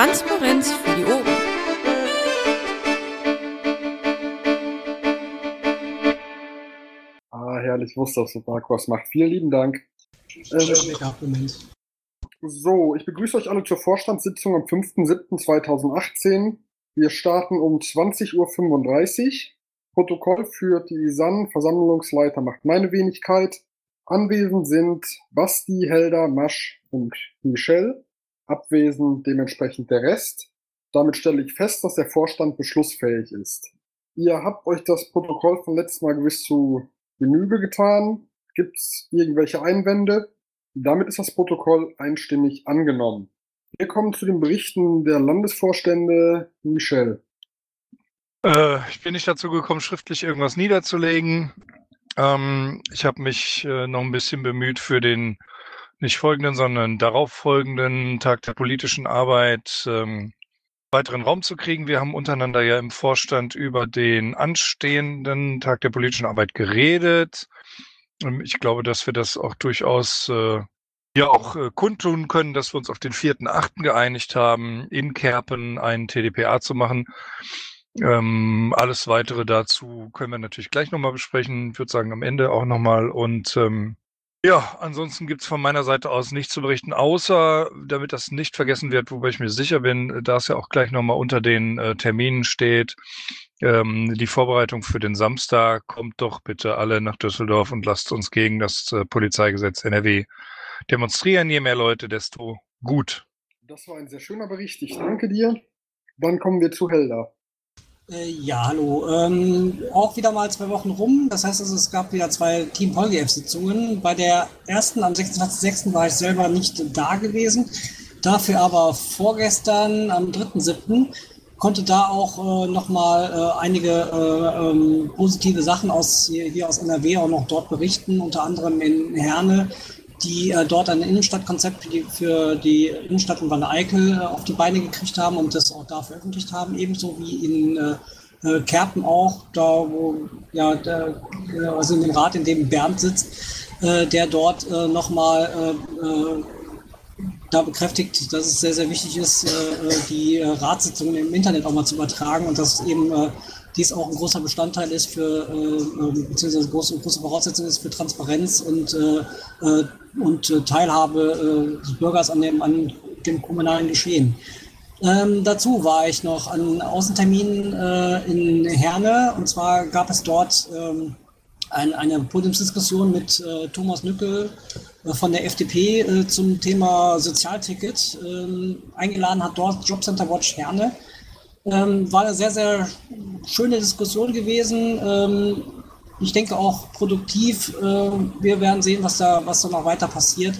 Transparenz für die Ohren. Ah, herrlich, ich wusste, dass Marco was macht. Vielen lieben Dank. Ähm, so, ich begrüße euch alle zur Vorstandssitzung am 5.7.2018. Wir starten um 20.35 Uhr. Protokoll führt die SAN, Versammlungsleiter macht meine Wenigkeit. Anwesend sind Basti, Helda, Masch und Michelle. Abwesend dementsprechend der Rest. Damit stelle ich fest, dass der Vorstand beschlussfähig ist. Ihr habt euch das Protokoll von letztem Mal gewiss zu Genüge getan. Gibt es irgendwelche Einwände? Damit ist das Protokoll einstimmig angenommen. Wir kommen zu den Berichten der Landesvorstände. Michel. Äh, ich bin nicht dazu gekommen, schriftlich irgendwas niederzulegen. Ähm, ich habe mich äh, noch ein bisschen bemüht für den nicht folgenden, sondern darauf folgenden Tag der politischen Arbeit ähm, weiteren Raum zu kriegen. Wir haben untereinander ja im Vorstand über den anstehenden Tag der politischen Arbeit geredet. Ähm, ich glaube, dass wir das auch durchaus äh, ja auch äh, kundtun können, dass wir uns auf den 4.8. geeinigt haben, in Kerpen einen TDPA zu machen. Ähm, alles weitere dazu können wir natürlich gleich nochmal besprechen. Ich würde sagen, am Ende auch nochmal. Und ähm, ja, ansonsten gibt's von meiner Seite aus nichts zu berichten, außer, damit das nicht vergessen wird, wobei ich mir sicher bin, da es ja auch gleich nochmal unter den äh, Terminen steht, ähm, die Vorbereitung für den Samstag, kommt doch bitte alle nach Düsseldorf und lasst uns gegen das äh, Polizeigesetz NRW demonstrieren. Je mehr Leute, desto gut. Das war ein sehr schöner Bericht. Ich danke dir. Dann kommen wir zu Helda. Äh, ja, hallo. Ähm, auch wieder mal zwei Wochen rum. Das heißt, also, es gab wieder zwei Team Polgef-Sitzungen. Bei der ersten am 26.06. war ich selber nicht da gewesen. Dafür aber vorgestern am 3.07. konnte da auch äh, nochmal äh, einige äh, ähm, positive Sachen aus hier, hier aus NRW auch noch dort berichten, unter anderem in Herne die äh, dort ein Innenstadtkonzept für die, für die Innenstadt in Wanne-Eickel äh, auf die Beine gekriegt haben und das auch da veröffentlicht haben, ebenso wie in äh, äh Kerpen auch, da wo, ja, der, also in dem Rat, in dem Bernd sitzt, äh, der dort äh, nochmal äh, da bekräftigt, dass es sehr, sehr wichtig ist, die Ratssitzungen im Internet auch mal zu übertragen und dass eben dies auch ein großer Bestandteil ist für, äh, beziehungsweise große, große Voraussetzung ist für Transparenz und, äh, äh und äh, Teilhabe äh, des Bürgers an dem, an dem kommunalen Geschehen. Ähm, dazu war ich noch an Außenterminen äh, in Herne und zwar gab es dort ähm, ein, eine Podiumsdiskussion mit äh, Thomas Nückel von der FDP zum Thema Sozialticket. Ähm, eingeladen hat dort Jobcenter Watch Herne. Ähm, war eine sehr, sehr schöne Diskussion gewesen. Ähm, ich denke auch produktiv. Äh, wir werden sehen, was da, was da noch weiter passiert.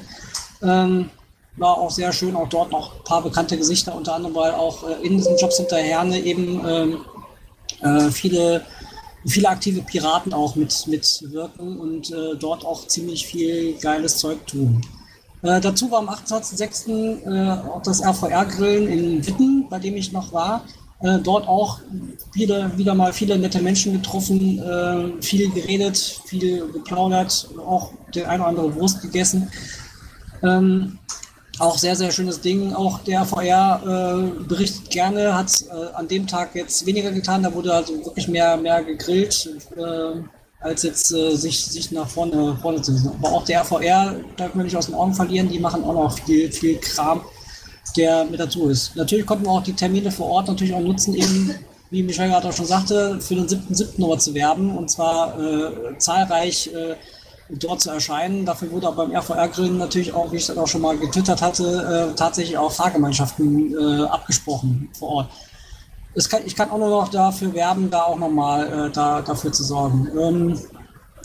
Ähm, war auch sehr schön, auch dort noch ein paar bekannte Gesichter, unter anderem, weil auch äh, in diesem Jobcenter Herne eben ähm, äh, viele, viele aktive Piraten auch mit, mitwirken und äh, dort auch ziemlich viel geiles Zeug tun. Äh, dazu war am 28.06. Äh, auch das RVR-Grillen in Witten, bei dem ich noch war. Äh, dort auch wieder, wieder mal viele nette Menschen getroffen, äh, viel geredet, viel geplaudert, auch den ein oder andere Wurst gegessen. Ähm, auch sehr, sehr schönes Ding. Auch der VR äh, berichtet gerne, hat äh, an dem Tag jetzt weniger getan. Da wurde also wirklich mehr, mehr gegrillt, äh, als jetzt äh, sich, sich nach vorne, vorne zu setzen. Aber auch der VR darf man nicht aus den Augen verlieren. Die machen auch noch viel, viel Kram der mit dazu ist. Natürlich konnten wir auch die Termine vor Ort natürlich auch nutzen, eben, wie Michel gerade auch schon sagte, für den 7.7. nochmal zu werben und zwar äh, zahlreich äh, dort zu erscheinen. Dafür wurde auch beim RVR-Grillen natürlich auch, wie ich das auch schon mal getwittert hatte, äh, tatsächlich auch Fahrgemeinschaften äh, abgesprochen vor Ort. Kann, ich kann auch nur noch dafür werben, da auch nochmal äh, da, dafür zu sorgen. Ähm,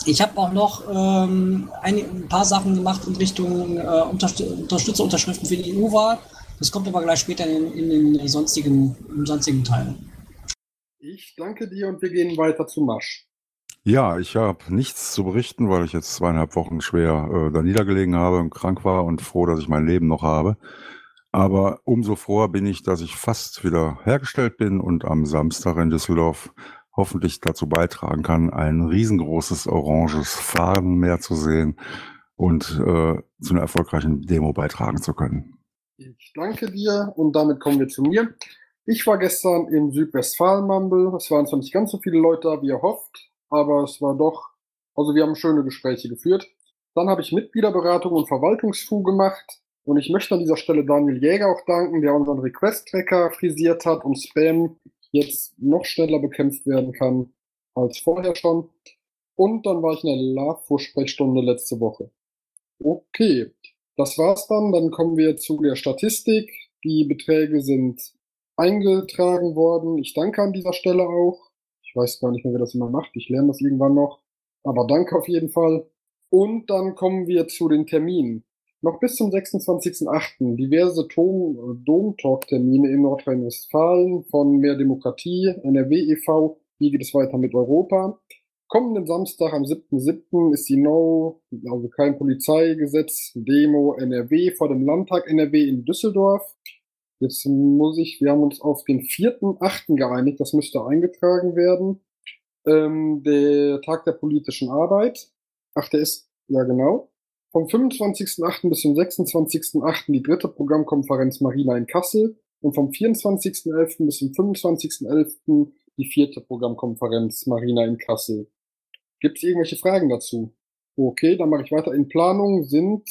ich habe auch noch ähm, ein, ein, paar Sachen gemacht in Richtung äh, Unterstützerunterschriften für die EU-Wahl. Das kommt aber gleich später in, in den sonstigen, im sonstigen Teil. Ich danke dir und wir gehen weiter zu Masch. Ja, ich habe nichts zu berichten, weil ich jetzt zweieinhalb Wochen schwer äh, da niedergelegen habe und krank war und froh, dass ich mein Leben noch habe. Aber umso froher bin ich, dass ich fast wieder hergestellt bin und am Samstag in Düsseldorf hoffentlich dazu beitragen kann, ein riesengroßes oranges Farbenmeer zu sehen und äh, zu einer erfolgreichen Demo beitragen zu können. Ich danke dir und damit kommen wir zu mir. Ich war gestern im Südwestfalen-Mumble. Es waren zwar nicht ganz so viele Leute da, wie erhofft, aber es war doch, also wir haben schöne Gespräche geführt. Dann habe ich Mitgliederberatung und Verwaltungsfu gemacht. Und ich möchte an dieser Stelle Daniel Jäger auch danken, der unseren Request-Tracker frisiert hat und Spam jetzt noch schneller bekämpft werden kann als vorher schon. Und dann war ich in der LAFO-Sprechstunde letzte Woche. Okay, das war's dann. Dann kommen wir zu der Statistik. Die Beträge sind eingetragen worden. Ich danke an dieser Stelle auch. Ich weiß gar nicht mehr, wer das immer macht. Ich lerne das irgendwann noch. Aber danke auf jeden Fall. Und dann kommen wir zu den Terminen. Noch bis zum 26.08. diverse Dom-Talk-Termine in Nordrhein-Westfalen von Mehr Demokratie, NRW e.V. Wie geht es weiter mit Europa? Kommenden Samstag am 7.7. ist die No, also kein Polizeigesetz, Demo NRW vor dem Landtag NRW in Düsseldorf. Jetzt muss ich, wir haben uns auf den 4.8. geeinigt, das müsste eingetragen werden. Ähm, der Tag der politischen Arbeit. Ach, der ist, ja genau. Vom 25.8. bis zum 26.8. die dritte Programmkonferenz Marina in Kassel und vom 24.11. bis zum 25.11. die vierte Programmkonferenz Marina in Kassel. Gibt es irgendwelche Fragen dazu? Okay, dann mache ich weiter. In Planung sind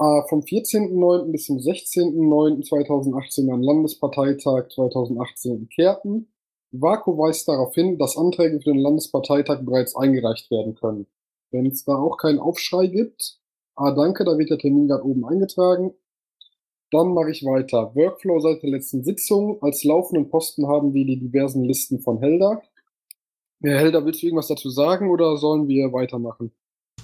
äh, vom 14.09. bis zum 16.09.2018 ein Landesparteitag 2018 in Kärnten. Vaku weist darauf hin, dass Anträge für den Landesparteitag bereits eingereicht werden können. Wenn es da auch keinen Aufschrei gibt, ah danke, da wird der Termin gerade oben eingetragen. Dann mache ich weiter. Workflow seit der letzten Sitzung. Als laufenden Posten haben wir die diversen Listen von Helda. Herr Helder, willst du irgendwas dazu sagen oder sollen wir weitermachen?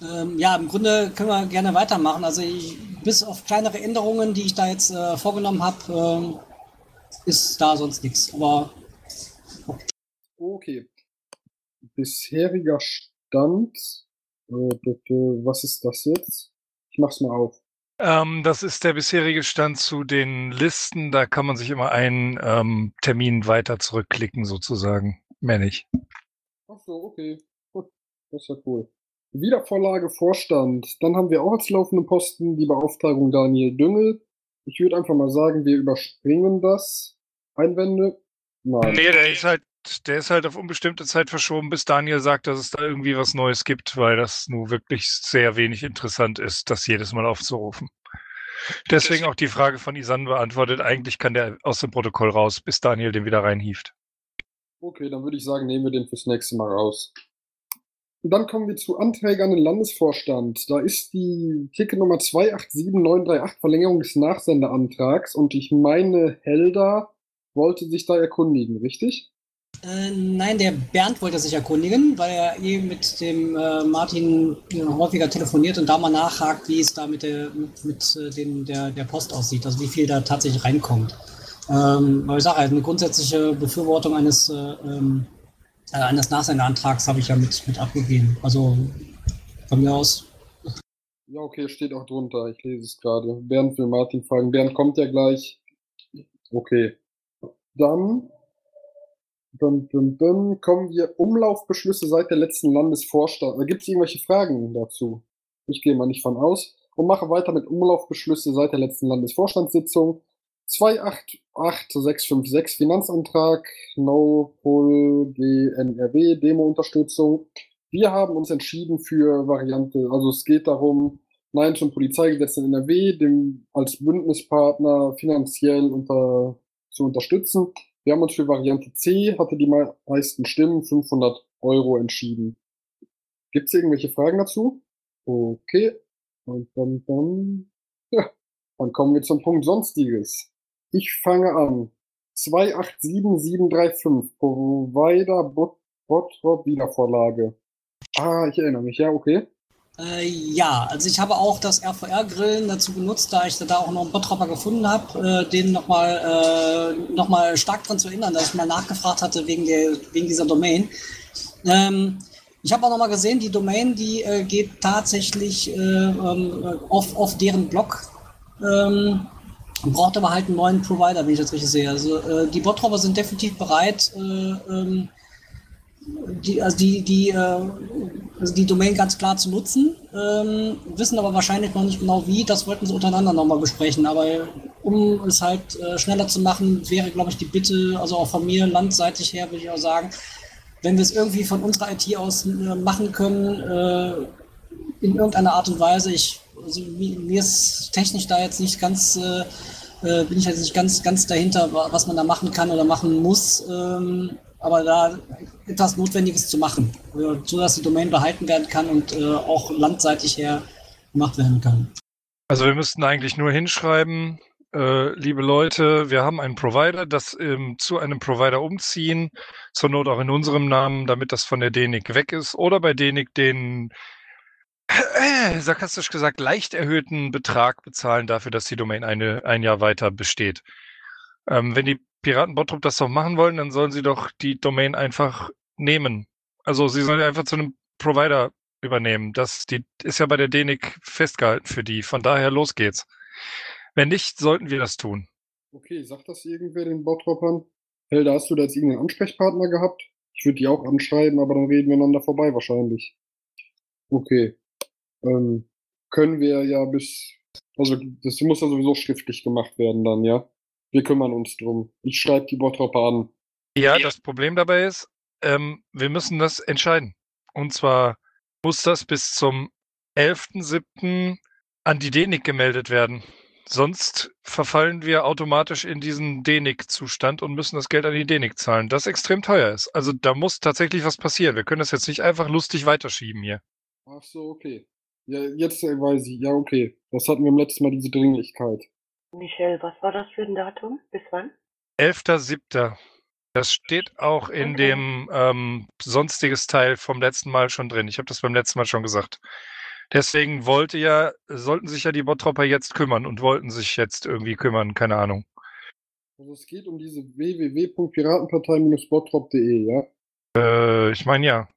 Ähm, ja, im Grunde können wir gerne weitermachen. Also ich, bis auf kleinere Änderungen, die ich da jetzt äh, vorgenommen habe, äh, ist da sonst nichts. Aber okay. okay. Bisheriger Stand. Äh, was ist das jetzt? Ich mach's mal auf. Ähm, das ist der bisherige Stand zu den Listen. Da kann man sich immer einen ähm, Termin weiter zurückklicken, sozusagen. Mehr nicht. Ach so, okay. Gut, das ist ja cool. Wiedervorlage Vorstand. Dann haben wir auch als laufenden Posten die Beauftragung Daniel Düngel. Ich würde einfach mal sagen, wir überspringen das. Einwände? Nein. Nee, der ist halt, der ist halt auf unbestimmte Zeit verschoben, bis Daniel sagt, dass es da irgendwie was Neues gibt, weil das nun wirklich sehr wenig interessant ist, das jedes Mal aufzurufen. Deswegen auch die Frage von Isan beantwortet. Eigentlich kann der aus dem Protokoll raus, bis Daniel den wieder reinhieft. Okay, dann würde ich sagen, nehmen wir den fürs nächste Mal raus. Und dann kommen wir zu Anträgen an den Landesvorstand. Da ist die Ticketnummer 287938 Verlängerung des Nachsendeantrags und ich meine, Helda wollte sich da erkundigen, richtig? Äh, nein, der Bernd wollte sich erkundigen, weil er eh mit dem äh, Martin äh, häufiger telefoniert und da mal nachhakt, wie es da mit, der, mit, mit äh, den, der, der Post aussieht, also wie viel da tatsächlich reinkommt. Ähm, aber ich sage halt, eine grundsätzliche Befürwortung eines, äh, ähm, äh, eines Nachsendeantrags habe ich ja mit, mit abgegeben. Also von mir aus. Ja, okay, steht auch drunter. Ich lese es gerade. Bernd will Martin fragen. Bernd kommt ja gleich. Okay. Dann, dann, dann, dann kommen wir Umlaufbeschlüsse seit der letzten Landesvorstand. Gibt es irgendwelche Fragen dazu? Ich gehe mal nicht von aus und mache weiter mit Umlaufbeschlüsse seit der letzten Landesvorstandssitzung. 288656 Finanzantrag, No-Pull GNRW, Demo-Unterstützung. Wir haben uns entschieden für Variante, also es geht darum, Nein zum Polizeigesetz in NRW, dem als Bündnispartner finanziell unter, zu unterstützen. Wir haben uns für Variante C, hatte die meisten Stimmen, 500 Euro entschieden. Gibt es irgendwelche Fragen dazu? Okay. Und dann, dann, ja, dann kommen wir zum Punkt Sonstiges. Ich fange an. 287735. Provider Bot Bottrop Wiedervorlage. Ah, ich erinnere mich, ja, okay. Äh, ja, also ich habe auch das RVR-Grillen dazu benutzt, da ich da auch noch einen Bottropper gefunden habe, äh, den nochmal äh, noch stark dran zu erinnern, dass ich mal nachgefragt hatte wegen, der, wegen dieser Domain. Ähm, ich habe auch nochmal gesehen, die Domain, die äh, geht tatsächlich äh, ähm, auf, auf deren Blog. Ähm, braucht aber halt einen neuen Provider, wenn ich das richtig sehe. Also äh, die Bottropper sind definitiv bereit, äh, ähm, die, also die, die, äh, also die Domain ganz klar zu nutzen, ähm, wissen aber wahrscheinlich noch nicht genau wie. Das wollten sie untereinander nochmal besprechen. Aber um es halt äh, schneller zu machen, wäre, glaube ich, die Bitte, also auch von mir, landseitig her, würde ich auch sagen, wenn wir es irgendwie von unserer IT aus äh, machen können, äh, in irgendeiner Art und Weise, ich, also, mir ist technisch da jetzt nicht ganz, äh, äh, bin ich jetzt nicht ganz, ganz dahinter, was man da machen kann oder machen muss, ähm, aber da etwas Notwendiges zu machen, äh, so dass die Domain behalten werden kann und auch landseitig her gemacht werden kann. Also wir müssten eigentlich nur hinschreiben, äh, liebe Leute, wir haben einen Provider, das ähm, zu einem Provider umziehen, zur Not auch in unserem Namen, damit das von der DENIC weg ist oder bei DENIC den äh, sarkastisch gesagt leicht erhöhten Betrag bezahlen dafür, dass die Domain eine, ein Jahr weiter besteht. Ähm, wenn die Piraten Bottrop das doch machen wollen, dann sollen sie doch die Domain einfach nehmen. Also sie sollen einfach zu einem Provider übernehmen. Das die, ist ja bei der DENIC festgehalten für die. Von daher los geht's. Wenn nicht, sollten wir das tun. Okay, sagt das irgendwer den Bottroppern? Helda, hast du da jetzt irgendeinen Ansprechpartner gehabt? Ich würde die auch anschreiben, aber dann reden wir einander vorbei wahrscheinlich. Okay. Ähm, können wir ja bis, also das muss ja sowieso schriftlich gemacht werden dann, ja? Wir kümmern uns drum. Ich schreibe die Bottropper an. Ja, das Problem dabei ist, ähm, wir müssen das entscheiden. Und zwar muss das bis zum 11.07. an die DENIC gemeldet werden. Sonst verfallen wir automatisch in diesen DENIC-Zustand und müssen das Geld an die DENIC zahlen, das extrem teuer ist. Also da muss tatsächlich was passieren. Wir können das jetzt nicht einfach lustig weiterschieben hier. Ach so, okay. Ja, jetzt weiß ich. Ja, okay. Das hatten wir im letzten Mal, diese Dringlichkeit. Michelle, was war das für ein Datum? Bis wann? 11.07. Das steht auch in okay. dem ähm, sonstiges Teil vom letzten Mal schon drin. Ich habe das beim letzten Mal schon gesagt. Deswegen wollte ja, sollten sich ja die Bottropper jetzt kümmern und wollten sich jetzt irgendwie kümmern, keine Ahnung. Also es geht um diese www.piratenpartei-bottrop.de, ja? Äh, ich meine ja.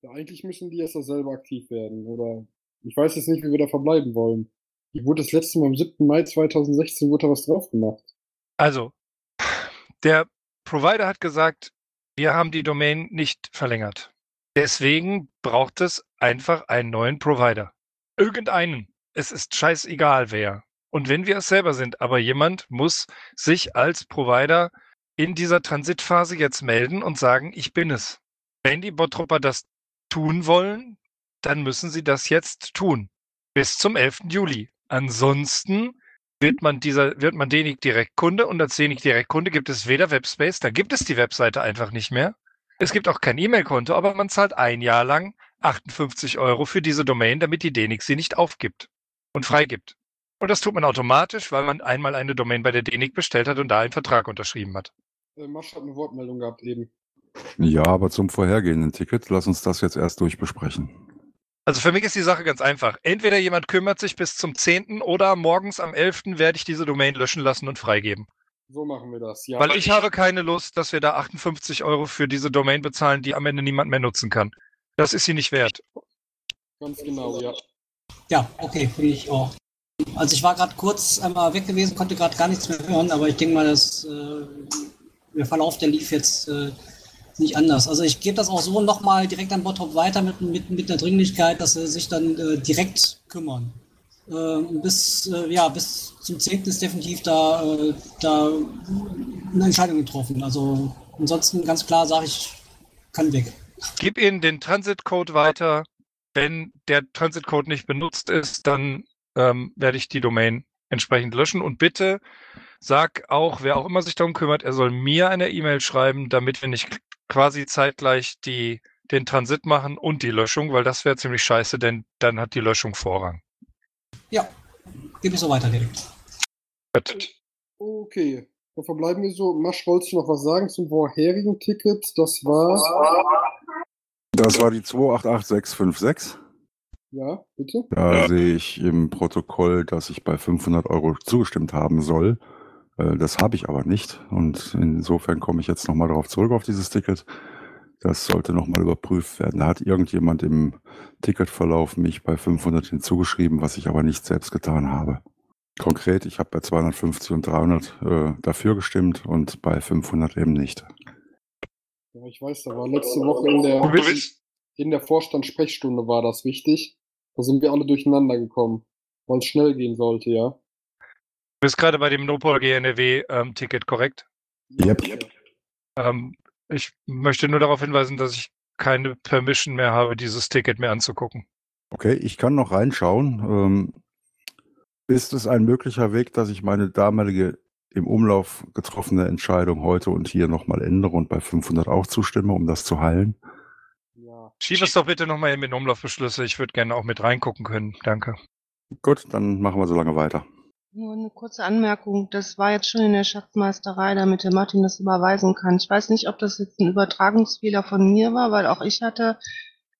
ja. Eigentlich müssen die erst selber aktiv werden, oder? Ich weiß jetzt nicht, wie wir da verbleiben wollen. Die wurde das letzte Mal am 7. Mai 2016 wurde da was drauf gemacht. Also, der Provider hat gesagt, wir haben die Domain nicht verlängert. Deswegen braucht es einfach einen neuen Provider. Irgendeinen. Es ist scheißegal wer. Und wenn wir es selber sind, aber jemand muss sich als Provider in dieser Transitphase jetzt melden und sagen, ich bin es. Wenn die Bottropper das tun wollen, dann müssen sie das jetzt tun. Bis zum 11. Juli. Ansonsten wird man dieser, wird man DENIC Direktkunde und als DENIC Direktkunde gibt es weder Webspace, da gibt es die Webseite einfach nicht mehr. Es gibt auch kein E-Mail-Konto, aber man zahlt ein Jahr lang 58 Euro für diese Domain, damit die DENIC sie nicht aufgibt und freigibt. Und das tut man automatisch, weil man einmal eine Domain bei der DENIC bestellt hat und da einen Vertrag unterschrieben hat. Äh, Masch hat eine Wortmeldung gehabt eben. Ja, aber zum vorhergehenden Ticket, lass uns das jetzt erst durchbesprechen. Also für mich ist die Sache ganz einfach. Entweder jemand kümmert sich bis zum 10. oder morgens am 11. werde ich diese Domain löschen lassen und freigeben. So machen wir das, ja. Weil ich habe keine Lust, dass wir da 58 Euro für diese Domain bezahlen, die am Ende niemand mehr nutzen kann. Das ist sie nicht wert. Ganz genau, ja. Ja, okay, finde ich auch. Also ich war gerade kurz einmal weg gewesen, konnte gerade gar nichts mehr hören, aber ich denke mal, dass äh, der Verlauf, der lief jetzt äh, nicht anders. Also ich gebe das auch so nochmal direkt an Bottrop weiter mit, mit, mit der Dringlichkeit, dass sie sich dann äh, direkt kümmern. Äh, bis, äh, ja, bis zum 10. ist definitiv da, äh, da eine Entscheidung getroffen. Also ansonsten ganz klar sage ich, kann weg. Gib ihnen den Transitcode weiter. Wenn der Transitcode nicht benutzt ist, dann ähm, werde ich die Domain entsprechend löschen. Und bitte sag auch, wer auch immer sich darum kümmert, er soll mir eine E-Mail schreiben, damit wir nicht quasi zeitgleich die, den Transit machen und die Löschung, weil das wäre ziemlich scheiße, denn dann hat die Löschung Vorrang. Ja, gebe ich so weiter direkt. Okay, dann verbleiben wir so. Masch, wolltest du noch was sagen zum vorherigen Ticket? Das war. Das war die 288656. Ja, bitte. Da ja. sehe ich im Protokoll, dass ich bei 500 Euro zugestimmt haben soll. Äh, das habe ich aber nicht. Und insofern komme ich jetzt nochmal darauf zurück, auf dieses Ticket. Das sollte nochmal überprüft werden. Da hat irgendjemand im Ticketverlauf mich bei 500 hinzugeschrieben, was ich aber nicht selbst getan habe. Konkret, ich habe bei 250 und 300 äh, dafür gestimmt und bei 500 eben nicht. Ja, ich weiß, da war letzte Woche in der, in der Vorstandssprechstunde war das wichtig. Da sind wir alle durcheinander gekommen, weil es schnell gehen sollte, ja. Bist gerade bei dem Nopol GNRW-Ticket, ähm, korrekt? Yep. Ähm, ich möchte nur darauf hinweisen, dass ich keine Permission mehr habe, dieses Ticket mir anzugucken. Okay, ich kann noch reinschauen. Ähm, ist es ein möglicher Weg, dass ich meine damalige im Umlauf getroffene Entscheidung heute und hier nochmal ändere und bei 500 auch zustimme, um das zu heilen? Ja. Schieb es doch bitte nochmal in den Umlaufbeschlüsse. Ich würde gerne auch mit reingucken können. Danke. Gut, dann machen wir so lange weiter. Nur eine kurze Anmerkung. Das war jetzt schon in der Schatzmeisterei, damit der Martin das überweisen kann. Ich weiß nicht, ob das jetzt ein Übertragungsfehler von mir war, weil auch ich hatte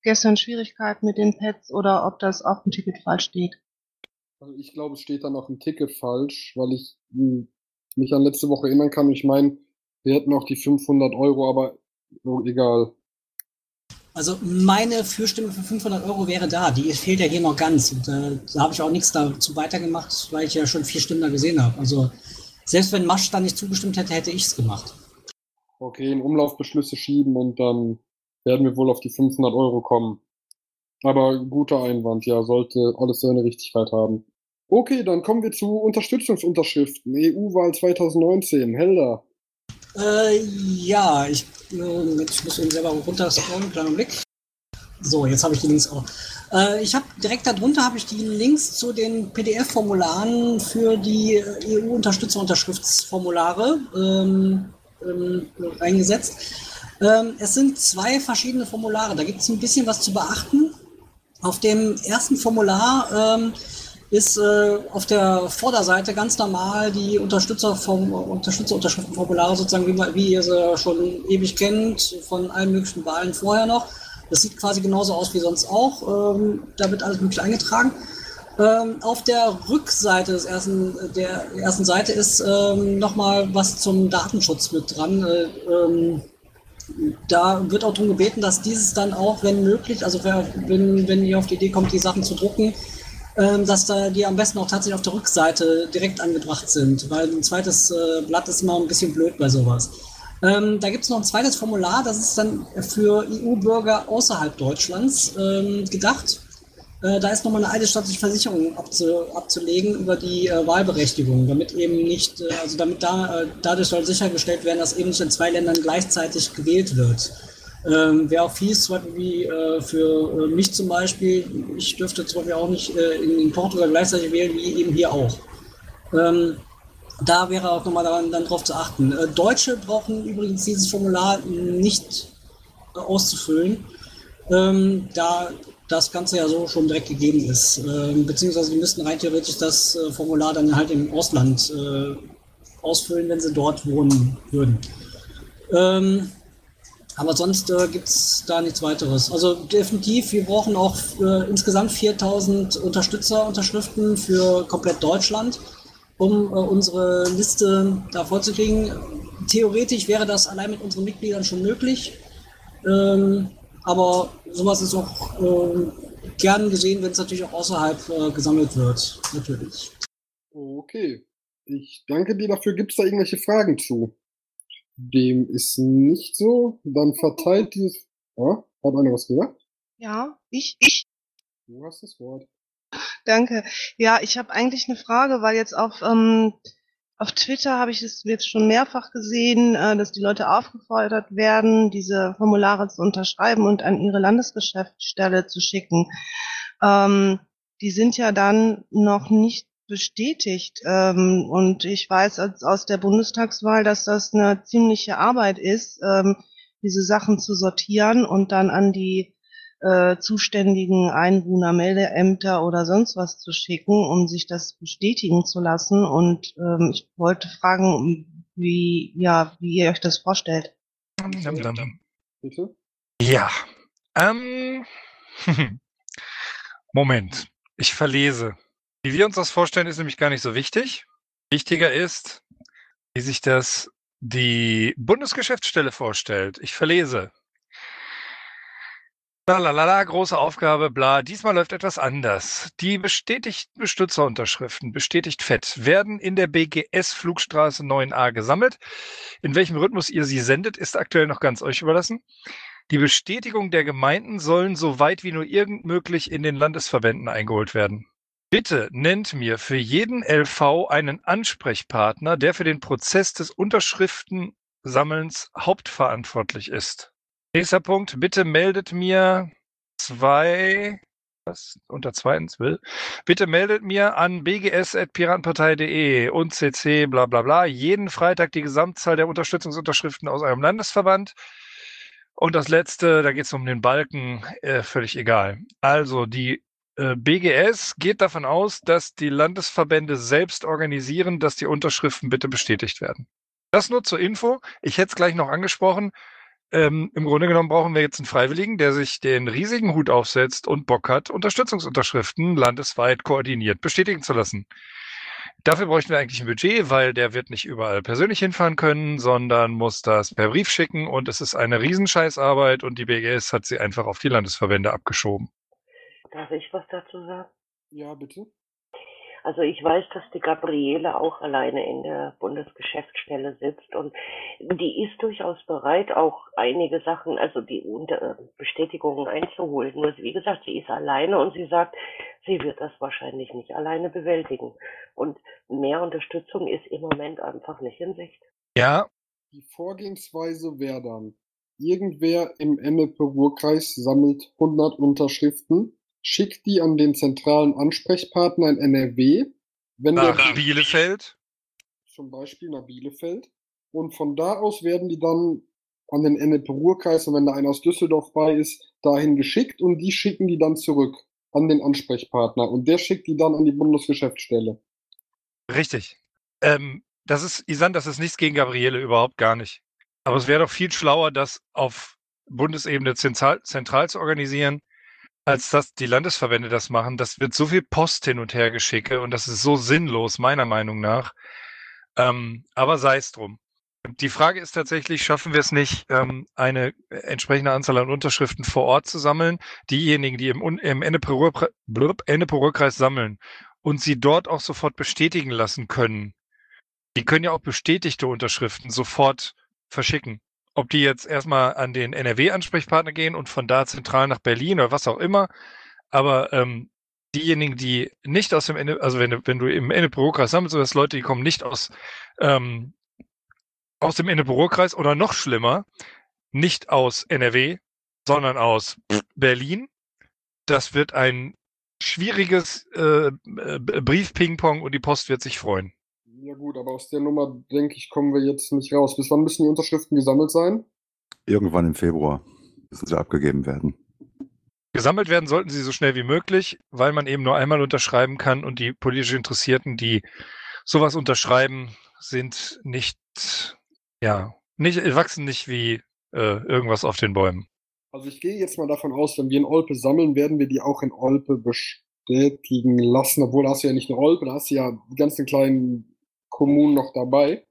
gestern Schwierigkeiten mit den Pads oder ob das auf dem Ticket falsch steht. Also ich glaube, es steht dann auf dem Ticket falsch, weil ich hm, mich an letzte Woche erinnern kann. Ich meine, wir hätten auch die 500 Euro, aber oh, egal. Also meine Fürstimme für 500 Euro wäre da. Die fehlt ja hier noch ganz. Und äh, da habe ich auch nichts dazu weitergemacht, weil ich ja schon vier Stimmen da gesehen habe. Also selbst wenn Masch da nicht zugestimmt hätte, hätte ich es gemacht. Okay, in Umlaufbeschlüsse schieben und dann werden wir wohl auf die 500 Euro kommen. Aber guter Einwand, ja, sollte alles seine Richtigkeit haben. Okay, dann kommen wir zu Unterstützungsunterschriften. EU-Wahl 2019. Helda. Äh, ja, ich, äh, muss eben selber runterscrollen, kleinen Blick. So, jetzt habe ich die Links auch. Äh, ich habe direkt darunter habe ich die Links zu den PDF-Formularen für die EU-Unterstützerunterschriftsformulare ähm, ähm, eingesetzt. Ähm, es sind zwei verschiedene Formulare. Da gibt es ein bisschen was zu beachten. Auf dem ersten Formular ähm, ist äh, auf der Vorderseite ganz normal die Unterstützer vom Unterstützerunterschriftenformulare sozusagen, wie, wie ihr sie schon ewig kennt, von allen möglichen Wahlen vorher noch. Das sieht quasi genauso aus wie sonst auch. Ähm, da wird alles mögliche eingetragen. Ähm, auf der Rückseite des ersten, der ersten Seite ist ähm, nochmal was zum Datenschutz mit dran. Äh, ähm, da wird auch darum gebeten, dass dieses dann auch, wenn möglich, also wenn, wenn ihr auf die Idee kommt, die Sachen zu drucken, dass da die am besten auch tatsächlich auf der Rückseite direkt angebracht sind, weil ein zweites äh, Blatt ist immer ein bisschen blöd bei sowas. Ähm, da gibt es noch ein zweites Formular, das ist dann für EU-Bürger außerhalb Deutschlands ähm, gedacht. Äh, da ist nochmal eine eidesstattliche Versicherung abzu, abzulegen über die äh, Wahlberechtigung, damit eben nicht, äh, also damit da, äh, dadurch soll sichergestellt werden, dass eben nicht in zwei Ländern gleichzeitig gewählt wird. Ähm, Wäre auch fies, wie äh, für äh, mich zum Beispiel. Ich dürfte zum Beispiel auch nicht äh, in, in, Portugal gleichzeitig wählen, wie eben hier auch. Ähm, da wäre auch nochmal daran, dann drauf zu achten. Äh, Deutsche brauchen übrigens dieses Formular nicht äh, auszufüllen, ähm, da das Ganze ja so schon direkt gegeben ist. Ähm, beziehungsweise die müssten rein theoretisch das äh, Formular dann halt im Ausland ausfüllen, wenn sie dort wohnen würden. Ähm, aber sonst äh, gibt es da nichts weiteres. Also definitiv, wir brauchen auch äh, insgesamt 4000 Unterstützerunterschriften für komplett Deutschland, um äh, unsere Liste da vorzukriegen. Theoretisch wäre das allein mit unseren Mitgliedern schon möglich. Ähm, aber sowas ist auch ähm, gern gesehen, wenn es natürlich auch außerhalb äh, gesammelt wird. Natürlich. Okay. Ich danke dir dafür. Gibt es da irgendwelche Fragen zu? Dem ist nicht so. Dann verteilt dieses. Ja, hat einer was gesagt? Ja, ich, ich. Du hast das Wort. Danke. Ja, ich habe eigentlich eine Frage, weil jetzt auf, ähm, auf Twitter habe ich es jetzt schon mehrfach gesehen, äh, dass die Leute aufgefordert werden, diese Formulare zu unterschreiben und an ihre Landesgeschäftsstelle zu schicken. Ähm, die sind ja dann noch nicht bestätigt. Ähm, und ich weiß aus der Bundestagswahl, dass das eine ziemliche Arbeit ist, ähm, diese Sachen zu sortieren und dann an die äh, zuständigen Einwohnermeldeämter oder sonst was zu schicken, um sich das bestätigen zu lassen. Und ähm, ich wollte fragen, wie, ja, wie ihr euch das vorstellt. Ja. Ähm, Moment. Ich verlese. Wie wir uns das vorstellen, ist nämlich gar nicht so wichtig. Wichtiger ist, wie sich das die Bundesgeschäftsstelle vorstellt. Ich verlese. Lalalala, große Aufgabe, bla. Diesmal läuft etwas anders. Die bestätigten Bestützerunterschriften, bestätigt fett, werden in der BGS Flugstraße 9a gesammelt. In welchem Rhythmus ihr sie sendet, ist aktuell noch ganz euch überlassen. Die Bestätigung der Gemeinden sollen so weit wie nur irgend möglich in den Landesverbänden eingeholt werden. Bitte nennt mir für jeden LV einen Ansprechpartner, der für den Prozess des Unterschriftensammelns hauptverantwortlich ist. Nächster Punkt. Bitte meldet mir zwei, was unter zweitens will. Bitte meldet mir an bgs.piratenpartei.de und cc bla bla bla jeden Freitag die Gesamtzahl der Unterstützungsunterschriften aus eurem Landesverband. Und das letzte, da geht es um den Balken, äh, völlig egal. Also die BGS geht davon aus, dass die Landesverbände selbst organisieren, dass die Unterschriften bitte bestätigt werden. Das nur zur Info. Ich hätte es gleich noch angesprochen. Ähm, Im Grunde genommen brauchen wir jetzt einen Freiwilligen, der sich den riesigen Hut aufsetzt und Bock hat, Unterstützungsunterschriften landesweit koordiniert bestätigen zu lassen. Dafür bräuchten wir eigentlich ein Budget, weil der wird nicht überall persönlich hinfahren können, sondern muss das per Brief schicken und es ist eine Riesenscheißarbeit und die BGS hat sie einfach auf die Landesverbände abgeschoben. Darf ich was dazu sagen? Ja, bitte. Also ich weiß, dass die Gabriele auch alleine in der Bundesgeschäftsstelle sitzt und die ist durchaus bereit, auch einige Sachen, also die Unter Bestätigungen einzuholen. Nur wie gesagt, sie ist alleine und sie sagt, sie wird das wahrscheinlich nicht alleine bewältigen. Und mehr Unterstützung ist im Moment einfach nicht in Sicht. Ja. Die Vorgehensweise wäre dann, irgendwer im Ennepe-Ruhr-Kreis sammelt 100 Unterschriften schickt die an den zentralen Ansprechpartner in NRW. Wenn nach der, Bielefeld. Zum Beispiel nach Bielefeld. Und von da aus werden die dann an den NRW-Ruhrkreis und wenn da einer aus Düsseldorf bei ist, dahin geschickt und die schicken die dann zurück an den Ansprechpartner und der schickt die dann an die Bundesgeschäftsstelle. Richtig. Ähm, das ist, Isan, das ist nichts gegen Gabriele, überhaupt gar nicht. Aber es wäre doch viel schlauer, das auf Bundesebene zentral, zentral zu organisieren als dass die Landesverbände das machen. Das wird so viel Post hin und her geschicke und das ist so sinnlos, meiner Meinung nach. Ähm, aber sei es drum. Die Frage ist tatsächlich, schaffen wir es nicht, ähm, eine entsprechende Anzahl an Unterschriften vor Ort zu sammeln? Diejenigen, die im, im Ennepe-Ruhr-Kreis sammeln und sie dort auch sofort bestätigen lassen können, die können ja auch bestätigte Unterschriften sofort verschicken ob die jetzt erstmal an den NRW-Ansprechpartner gehen und von da zentral nach Berlin oder was auch immer. Aber ähm, diejenigen, die nicht aus dem Ende, also wenn, du, wenn du im Ende-Bürokreis sammelst, das Leute, die kommen nicht aus, ähm, aus dem Ende-Bürokreis oder noch schlimmer, nicht aus NRW, sondern aus Berlin. Das wird ein schwieriges äh, Brief-Ping-Pong und die Post wird sich freuen. Ja gut, aber aus der Nummer, denke ich, kommen wir jetzt nicht raus. Bis wann müssen die Unterschriften gesammelt sein? Irgendwann im Februar müssen sie abgegeben werden. Gesammelt werden sollten sie so schnell wie möglich, weil man eben nur einmal unterschreiben kann und die politisch Interessierten, die sowas unterschreiben, sind nicht, ja, nicht, wachsen nicht wie äh, irgendwas auf den Bäumen. Also ich gehe jetzt mal davon aus, wenn wir in Olpe sammeln, werden wir die auch in Olpe bestätigen lassen, obwohl da hast du ja nicht eine Olpe, da hast du ja die ganzen kleinen Kommunen noch dabei.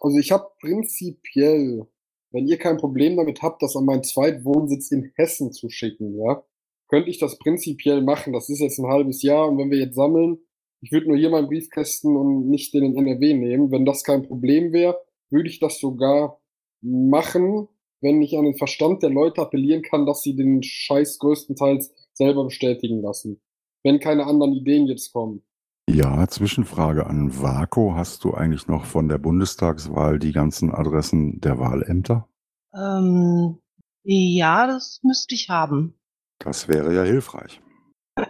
Also ich habe prinzipiell, wenn ihr kein Problem damit habt, das an meinen Zweitwohnsitz in Hessen zu schicken, ja, könnte ich das prinzipiell machen. Das ist jetzt ein halbes Jahr und wenn wir jetzt sammeln, ich würde nur hier meinen Briefkästen und nicht den in NRW nehmen. Wenn das kein Problem wäre, würde ich das sogar machen, wenn ich an den Verstand der Leute appellieren kann, dass sie den Scheiß größtenteils selber bestätigen lassen. Wenn keine anderen Ideen jetzt kommen. Ja, Zwischenfrage an Vako. Hast du eigentlich noch von der Bundestagswahl die ganzen Adressen der Wahlämter? Ähm, ja, das müsste ich haben. Das wäre ja hilfreich.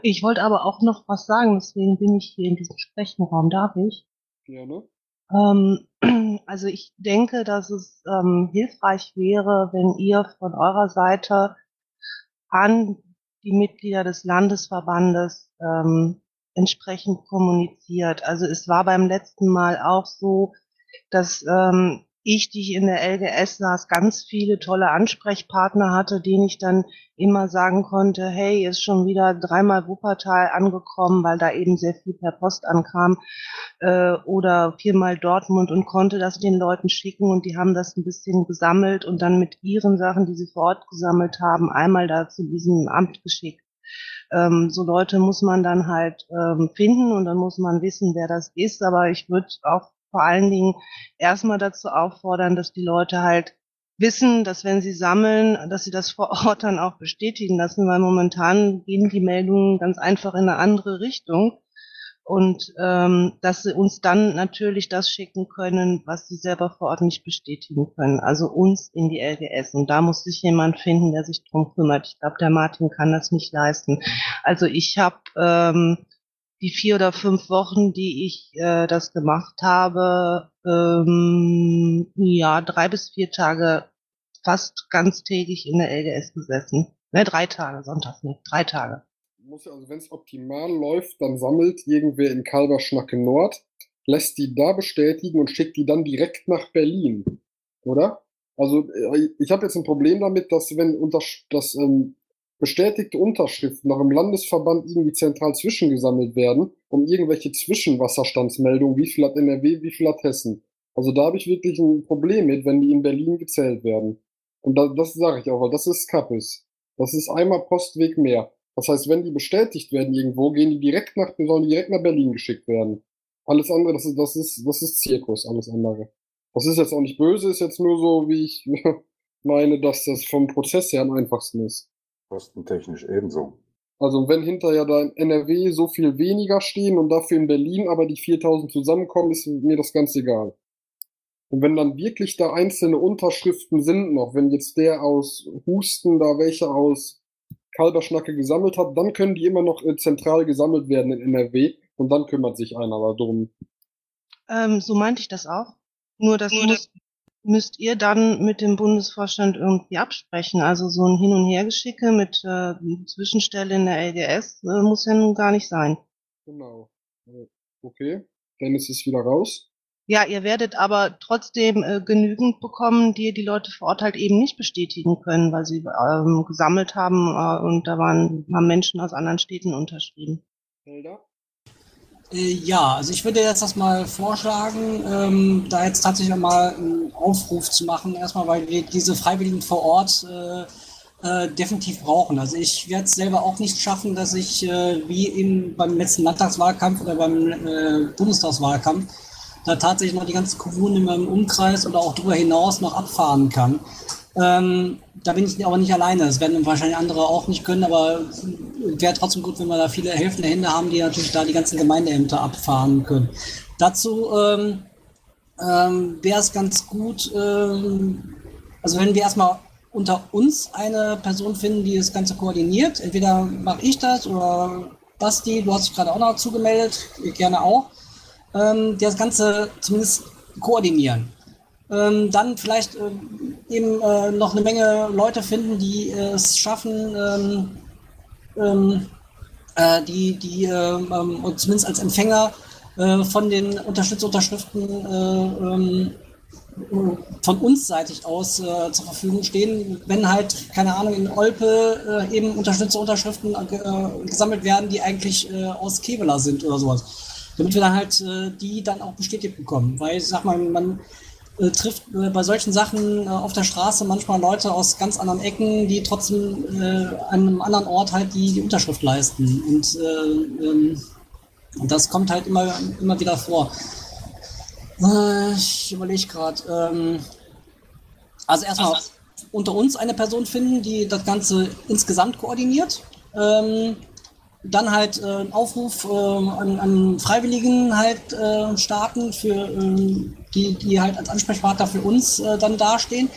Ich wollte aber auch noch was sagen, deswegen bin ich hier in diesem Sprechenraum. Darf ich? Gerne. Ähm, also ich denke, dass es ähm, hilfreich wäre, wenn ihr von eurer Seite an die Mitglieder des Landesverbandes ähm, entsprechend kommuniziert. Also es war beim letzten Mal auch so, dass ähm, ich, die ich in der LGS saß, ganz viele tolle Ansprechpartner hatte, denen ich dann immer sagen konnte, hey, ist schon wieder dreimal Wuppertal angekommen, weil da eben sehr viel per Post ankam, äh, oder viermal Dortmund und konnte das den Leuten schicken und die haben das ein bisschen gesammelt und dann mit ihren Sachen, die sie vor Ort gesammelt haben, einmal da zu diesem Amt geschickt. Ähm, so Leute muss man dann halt ähm, finden und dann muss man wissen, wer das ist. Aber ich würde auch vor allen Dingen erstmal dazu auffordern, dass die Leute halt wissen, dass wenn sie sammeln, dass sie das vor Ort dann auch bestätigen lassen, weil momentan gehen die Meldungen ganz einfach in eine andere Richtung und ähm, dass sie uns dann natürlich das schicken können, was sie selber vor Ort nicht bestätigen können, also uns in die LGS. Und da muss sich jemand finden, der sich drum kümmert. Ich glaube, der Martin kann das nicht leisten. Also ich habe ähm, die vier oder fünf Wochen, die ich äh, das gemacht habe, ähm, ja, drei bis vier Tage fast ganztägig in der LGS gesessen. Ne, drei Tage, sonntags nicht, drei Tage muss ja, also wenn es optimal läuft, dann sammelt irgendwer in Kalberschnacke Nord, lässt die da bestätigen und schickt die dann direkt nach Berlin, oder? Also äh, ich habe jetzt ein Problem damit, dass wenn unter, dass, ähm, bestätigte Unterschriften noch im Landesverband irgendwie zentral zwischengesammelt werden, um irgendwelche Zwischenwasserstandsmeldungen, wie viel hat NRW, wie viel hat Hessen. Also da habe ich wirklich ein Problem mit, wenn die in Berlin gezählt werden. Und da, das sage ich auch, weil das ist Kappes. Das ist einmal Postweg mehr. Das heißt, wenn die bestätigt werden irgendwo, gehen die direkt nach, sollen die direkt nach Berlin geschickt werden. Alles andere, das ist, das ist, das ist Zirkus, alles andere. Das ist jetzt auch nicht böse, ist jetzt nur so, wie ich meine, dass das vom Prozess her am einfachsten ist. Kostentechnisch ebenso. Also wenn hinterher da in NRW so viel weniger stehen und dafür in Berlin aber die 4000 zusammenkommen, ist mir das ganz egal. Und wenn dann wirklich da einzelne Unterschriften sind noch, wenn jetzt der aus Husten, da welche aus Kalberschnacke gesammelt hat, dann können die immer noch äh, zentral gesammelt werden in NRW und dann kümmert sich einer darum. Ähm, so meinte ich das auch. Nur das Nur muss, müsst ihr dann mit dem Bundesvorstand irgendwie absprechen. Also so ein Hin- und Hergeschicke mit äh, Zwischenstelle in der LGS äh, muss ja nun gar nicht sein. Genau. Äh, okay, Dennis ist wieder raus. Ja, ihr werdet aber trotzdem äh, genügend bekommen, die die Leute vor Ort halt eben nicht bestätigen können, weil sie ähm, gesammelt haben äh, und da waren haben Menschen aus anderen Städten unterschrieben. Äh, ja, also ich würde jetzt das mal vorschlagen, ähm, da jetzt tatsächlich mal einen Aufruf zu machen, erstmal, weil wir diese Freiwilligen vor Ort äh, äh, definitiv brauchen. Also ich werde es selber auch nicht schaffen, dass ich äh, wie eben beim letzten Landtagswahlkampf oder beim Bundestagswahlkampf da tatsächlich noch die ganzen Kommunen in meinem Umkreis oder auch darüber hinaus noch abfahren kann. Ähm, da bin ich aber nicht alleine. Das werden wahrscheinlich andere auch nicht können, aber wäre trotzdem gut, wenn wir da viele helfende Hände haben, die natürlich da die ganzen Gemeindeämter abfahren können. Dazu ähm, ähm, wäre es ganz gut, ähm, also wenn wir erstmal unter uns eine Person finden, die das Ganze koordiniert. Entweder mache ich das oder Basti, du hast dich gerade auch noch zugemeldet, gerne auch ähm, das Ganze zumindest koordinieren. Ähm, dann vielleicht äh, eben äh, noch eine Menge Leute finden, die äh, es schaffen, ähm, ähm äh, die, die ähm, ähm, zumindest als Empfänger äh, von den Unterstützunterschriften äh, von uns seitig aus äh, zur Verfügung stehen, wenn halt, keine Ahnung, in Olpe äh, eben Unterstützerunterschriften äh, gesammelt werden, die eigentlich aus Kevela sind oder sowas damit wir dann halt äh, die dann auch bestätigt bekommen. Weil ich sag mal, man äh, trifft äh, bei solchen Sachen äh, auf der Straße manchmal Leute aus ganz anderen Ecken, die trotzdem äh, an einem anderen Ort halt die, die Unterschrift leisten. Und, äh, ähm, und das kommt halt immer, immer wieder vor. Ich überlege gerade. Ähm, also erstmal also, unter uns eine Person finden, die das Ganze insgesamt koordiniert. Ähm, dann halt äh, einen Aufruf äh, an, an, Freiwilligen halt äh, starten, für, ähm, die, die halt als Ansprechpartner für uns äh, dann dastehen.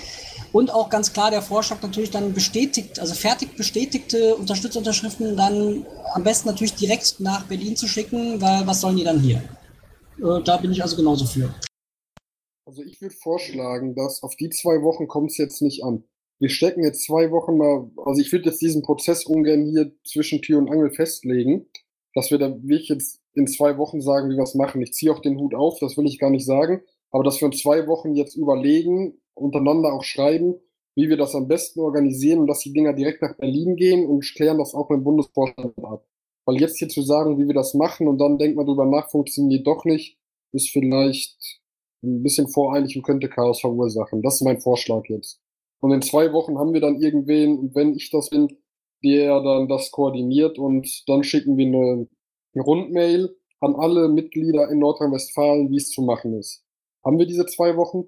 Und auch ganz klar der Vorschlag natürlich dann bestätigt, also fertig bestätigte Unterstützunterschriften dann am besten natürlich direkt nach Berlin zu schicken, weil was sollen die dann hier? Äh, da bin ich also genauso für. Also ich würde vorschlagen, dass auf die zwei Wochen kommt es jetzt nicht an wir stecken jetzt zwei Wochen mal, also ich würde jetzt diesen Prozess ungern hier zwischen Tür und Angel festlegen, dass wir da wirklich jetzt in zwei Wochen sagen, wie wir es machen. Ich ziehe auch den Hut auf, das will ich gar nicht sagen, aber dass wir in zwei Wochen jetzt überlegen, untereinander auch schreiben, wie wir das am besten organisieren und dass die Dinger direkt nach Berlin gehen und klären das auch dem Bundesvorstand ab. Weil jetzt hier zu sagen, wie wir das machen und dann denkt man drüber nach, funktioniert doch nicht, ist vielleicht ein bisschen voreilig und könnte Chaos verursachen. Das ist mein Vorschlag jetzt. Und in zwei Wochen haben wir dann irgendwen, wenn ich das bin, der dann das koordiniert und dann schicken wir eine, eine Rundmail an alle Mitglieder in Nordrhein-Westfalen, wie es zu machen ist. Haben wir diese zwei Wochen?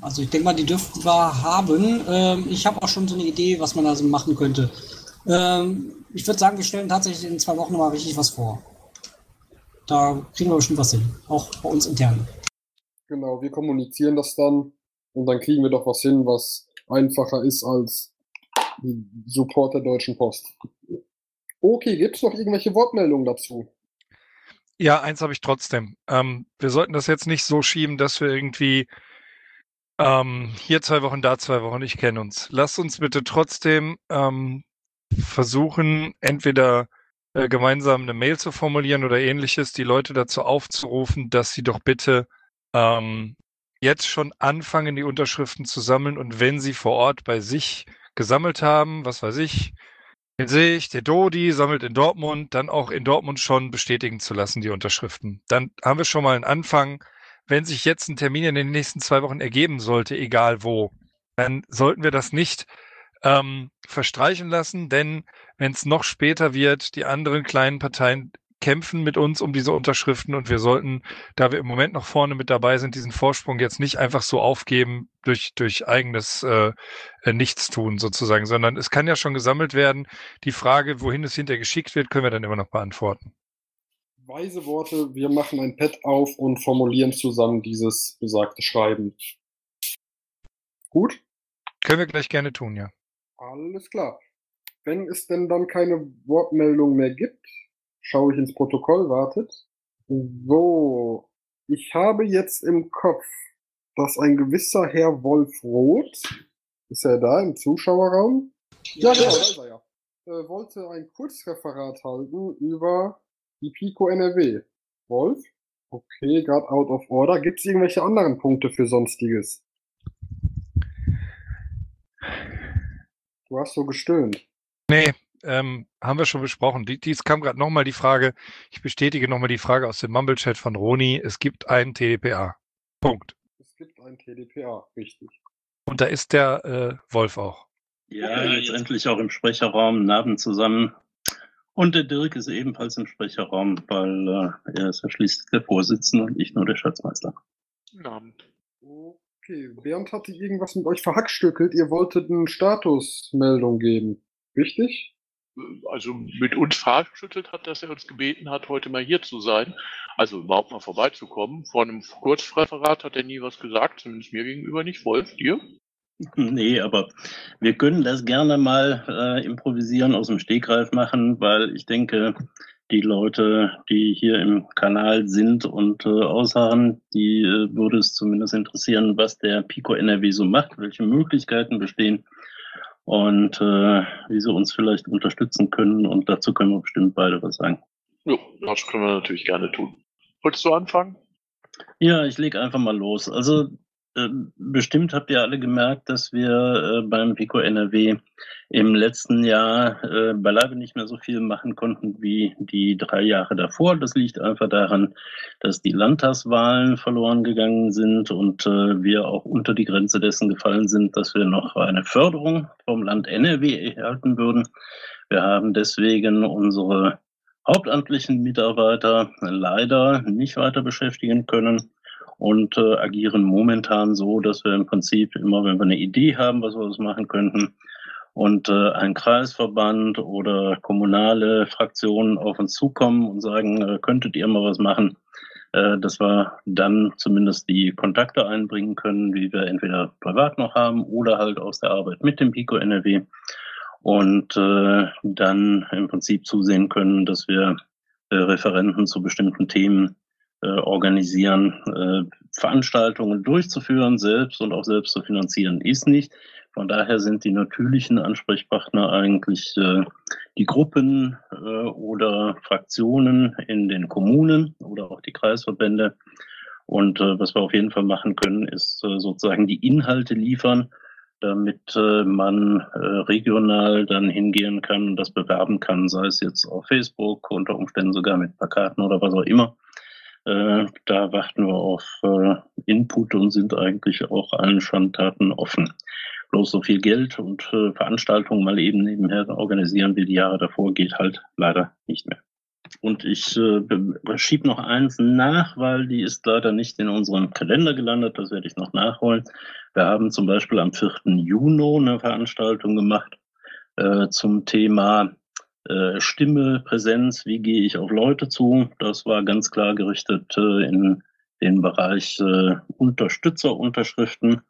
Also ich denke mal, die dürften wir haben. Ähm, ich habe auch schon so eine Idee, was man da so machen könnte. Ähm, ich würde sagen, wir stellen tatsächlich in zwei Wochen mal richtig was vor. Da kriegen wir bestimmt was hin, auch bei uns intern. Genau, wir kommunizieren das dann und dann kriegen wir doch was hin, was einfacher ist als Support der Deutschen Post. Okay, gibt es noch irgendwelche Wortmeldungen dazu? Ja, eins habe ich trotzdem. Ähm, wir sollten das jetzt nicht so schieben, dass wir irgendwie ähm, hier zwei Wochen, da zwei Wochen, ich kenne uns. Lasst uns bitte trotzdem ähm, versuchen, entweder äh, gemeinsam eine Mail zu formulieren oder ähnliches, die Leute dazu aufzurufen, dass sie doch bitte ähm, jetzt schon anfangen, die Unterschriften zu sammeln und wenn sie vor Ort bei sich gesammelt haben, was weiß ich, den sehe ich, der Dodi sammelt in Dortmund, dann auch in Dortmund schon bestätigen zu lassen, die Unterschriften. Dann haben wir schon mal einen Anfang. Wenn sich jetzt ein Termin in den nächsten zwei Wochen ergeben sollte, egal wo, dann sollten wir das nicht ähm, verstreichen lassen, denn wenn es noch später wird, die anderen kleinen Parteien kämpfen mit uns um diese Unterschriften und wir sollten, da wir im Moment noch vorne mit dabei sind, diesen Vorsprung jetzt nicht einfach so aufgeben durch, durch eigenes äh, äh Nichtstun sozusagen, sondern es kann ja schon gesammelt werden. Die Frage, wohin es hinterher geschickt wird, können wir dann immer noch beantworten. Weise Worte, wir machen ein Pad auf und formulieren zusammen dieses besagte Schreiben. Gut? Können wir gleich gerne tun, ja. Alles klar. Wenn es denn dann keine Wortmeldung mehr gibt, schaue ich ins Protokoll, wartet. So, ich habe jetzt im Kopf, dass ein gewisser Herr Wolf Roth, ist er da im Zuschauerraum? Ja, genau, da ist er ja. Äh, wollte ein Kurzreferat halten über die Pico NRW. Wolf? Okay, gerade out of order. Gibt es irgendwelche anderen Punkte für Sonstiges? Du hast so gestöhnt. Nee, ähm, haben wir schon besprochen. Die, dies kam gerade nochmal die Frage, ich bestätige nochmal die Frage aus dem Mumble-Chat von Roni. Es gibt einen TDPA. Punkt. Es gibt einen TDPA, richtig. Und da ist der äh, Wolf auch. Ja, jetzt endlich auch im Sprecherraum, Namen zusammen. Und der Dirk ist ebenfalls im Sprecherraum, weil äh, er ist ja schließlich der Vorsitzende und ich nur der Schatzmeister. Guten Abend. Okay, Bernd hatte irgendwas mit euch verhackstückelt. Ihr wolltet eine Statusmeldung geben, richtig? Also mit uns verschüttelt hat, dass er uns gebeten hat, heute mal hier zu sein. Also überhaupt mal vorbeizukommen. Vor einem Kurzreferat hat er nie was gesagt, zumindest mir gegenüber nicht. Wolf, dir? Nee, aber wir können das gerne mal äh, improvisieren, aus dem Stegreif machen, weil ich denke, die Leute, die hier im Kanal sind und äh, ausharren, die äh, würde es zumindest interessieren, was der Pico NRW so macht, welche Möglichkeiten bestehen und äh, wie sie uns vielleicht unterstützen können. Und dazu können wir bestimmt beide was sagen. Ja, das können wir natürlich gerne tun. Wolltest du anfangen? Ja, ich lege einfach mal los. Also bestimmt habt ihr alle gemerkt, dass wir äh, beim Pico NRW im letzten Jahr äh, beileibe nicht mehr so viel machen konnten wie die drei Jahre davor. Das liegt einfach daran, dass die Landtagswahlen verloren gegangen sind und äh, wir auch unter die Grenze dessen gefallen sind, dass wir noch eine Förderung vom Land NRW erhalten würden. Wir haben deswegen unsere hauptamtlichen Mitarbeiter leider nicht weiter beschäftigen können und äh, agieren momentan so, dass wir im Prinzip immer, wenn wir eine Idee haben, was wir machen könnten, und äh, ein Kreisverband oder kommunale Fraktionen auf uns zukommen und sagen, äh, könntet ihr mal was machen, äh, dass wir dann zumindest die Kontakte einbringen können, wie wir entweder privat noch haben oder halt aus der Arbeit mit dem Pico NRW und äh, dann im Prinzip zusehen können, dass wir äh, Referenten zu bestimmten Themen organisieren, äh, Veranstaltungen durchzuführen selbst und auch selbst zu finanzieren ist nicht. Von daher sind die natürlichen Ansprechpartner eigentlich äh, die Gruppen äh, oder Fraktionen in den Kommunen oder auch die Kreisverbände. Und äh, was wir auf jeden Fall machen können, ist äh, sozusagen die Inhalte liefern, damit äh, man äh, regional dann hingehen kann und das bewerben kann, sei es jetzt auf Facebook, unter Umständen sogar mit Plakaten oder was auch immer. Äh, da warten wir auf äh, Input und sind eigentlich auch allen Schandtaten offen. Bloß so viel Geld und äh, Veranstaltungen mal eben nebenher organisieren wie die Jahre davor geht halt leider nicht mehr. Und ich äh, schiebe noch eins nach, weil die ist leider nicht in unserem Kalender gelandet. Das werde ich noch nachholen. Wir haben zum Beispiel am 4. Juni eine Veranstaltung gemacht äh, zum Thema äh, Stimme, Präsenz, wie gehe ich auf Leute zu. Das war ganz klar gerichtet äh, in den Bereich äh, Unterstützerunterschriften,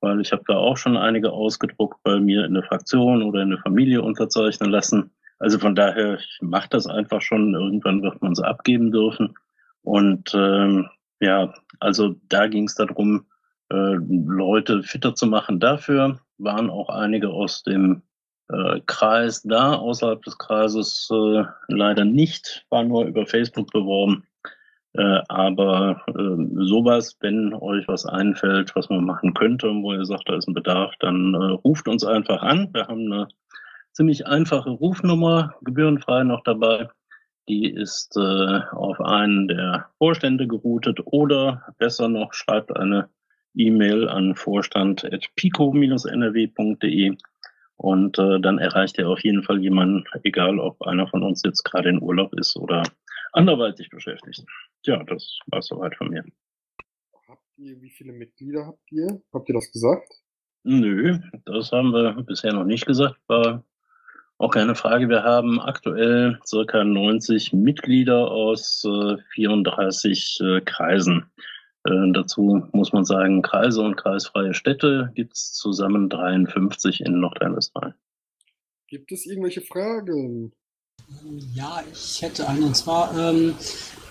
weil ich habe da auch schon einige ausgedruckt bei mir in der Fraktion oder in der Familie unterzeichnen lassen. Also von daher, ich mache das einfach schon. Irgendwann wird man sie abgeben dürfen. Und ähm, ja, also da ging es darum, äh, Leute fitter zu machen. Dafür waren auch einige aus dem äh, Kreis da, außerhalb des Kreises äh, leider nicht, war nur über Facebook beworben. Äh, aber äh, sowas, wenn euch was einfällt, was man machen könnte, wo ihr sagt, da ist ein Bedarf, dann äh, ruft uns einfach an. Wir haben eine ziemlich einfache Rufnummer, gebührenfrei noch dabei. Die ist äh, auf einen der Vorstände geroutet oder besser noch schreibt eine E-Mail an vorstand.pico-nrw.de und äh, dann erreicht ihr auf jeden Fall jemanden, egal ob einer von uns jetzt gerade in Urlaub ist oder anderweitig beschäftigt. Ja, das war soweit von mir. Habt ihr, wie viele Mitglieder habt ihr? Habt ihr das gesagt? Nö, das haben wir bisher noch nicht gesagt. War auch keine Frage. Wir haben aktuell circa 90 Mitglieder aus äh, 34 äh, Kreisen. Äh, dazu muss man sagen, Kreise und kreisfreie Städte gibt es zusammen 53 in Nordrhein-Westfalen. Gibt es irgendwelche Fragen? Ja, ich hätte eine. Und zwar, ähm,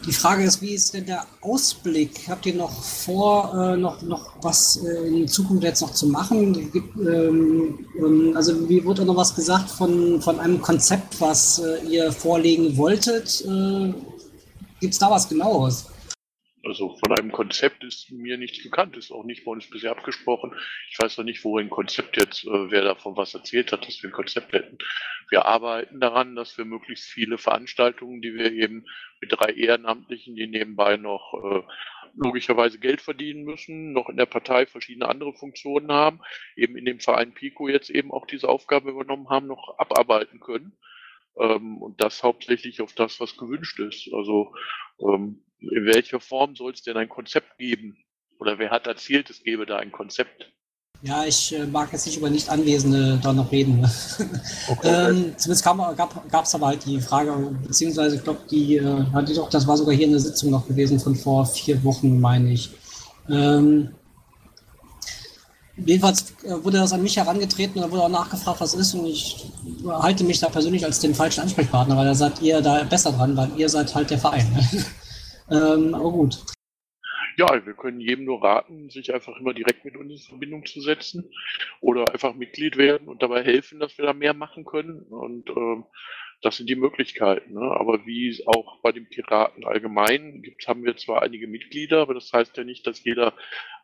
die Frage ist, wie ist denn der Ausblick? Habt ihr noch vor, äh, noch, noch was äh, in Zukunft jetzt noch zu machen? Gibt, ähm, ähm, also, wie wurde noch was gesagt von, von einem Konzept, was äh, ihr vorlegen wolltet? Äh, Gibt es da was Genaues? Also von einem Konzept ist mir nichts bekannt, ist auch nicht bei uns bisher abgesprochen. Ich weiß noch nicht, wo ein Konzept jetzt, äh, wer davon was erzählt hat, dass wir ein Konzept hätten. Wir arbeiten daran, dass wir möglichst viele Veranstaltungen, die wir eben mit drei Ehrenamtlichen, die nebenbei noch äh, logischerweise Geld verdienen müssen, noch in der Partei verschiedene andere Funktionen haben, eben in dem Verein Pico jetzt eben auch diese Aufgabe übernommen haben, noch abarbeiten können. Ähm, und das hauptsächlich auf das, was gewünscht ist. Also ähm, in welcher Form soll es denn ein Konzept geben? Oder wer hat erzählt, es gebe da ein Konzept? Ja, ich äh, mag jetzt nicht über Nicht-Anwesende da noch reden. Okay. ähm, zumindest gab es aber halt die Frage, beziehungsweise ich glaube, die äh, hatte doch, das war sogar hier eine Sitzung noch gewesen von vor vier Wochen, meine ich. Ähm, jedenfalls äh, wurde das an mich herangetreten und wurde auch nachgefragt, was ist. Und ich halte mich da persönlich als den falschen Ansprechpartner, weil da seid ihr da besser dran, weil ihr seid halt der Verein. Ähm, aber gut. Ja, wir können jedem nur raten, sich einfach immer direkt mit uns in Verbindung zu setzen oder einfach Mitglied werden und dabei helfen, dass wir da mehr machen können. Und ähm, das sind die Möglichkeiten. Ne? Aber wie auch bei den Piraten allgemein gibt, haben wir zwar einige Mitglieder, aber das heißt ja nicht, dass jeder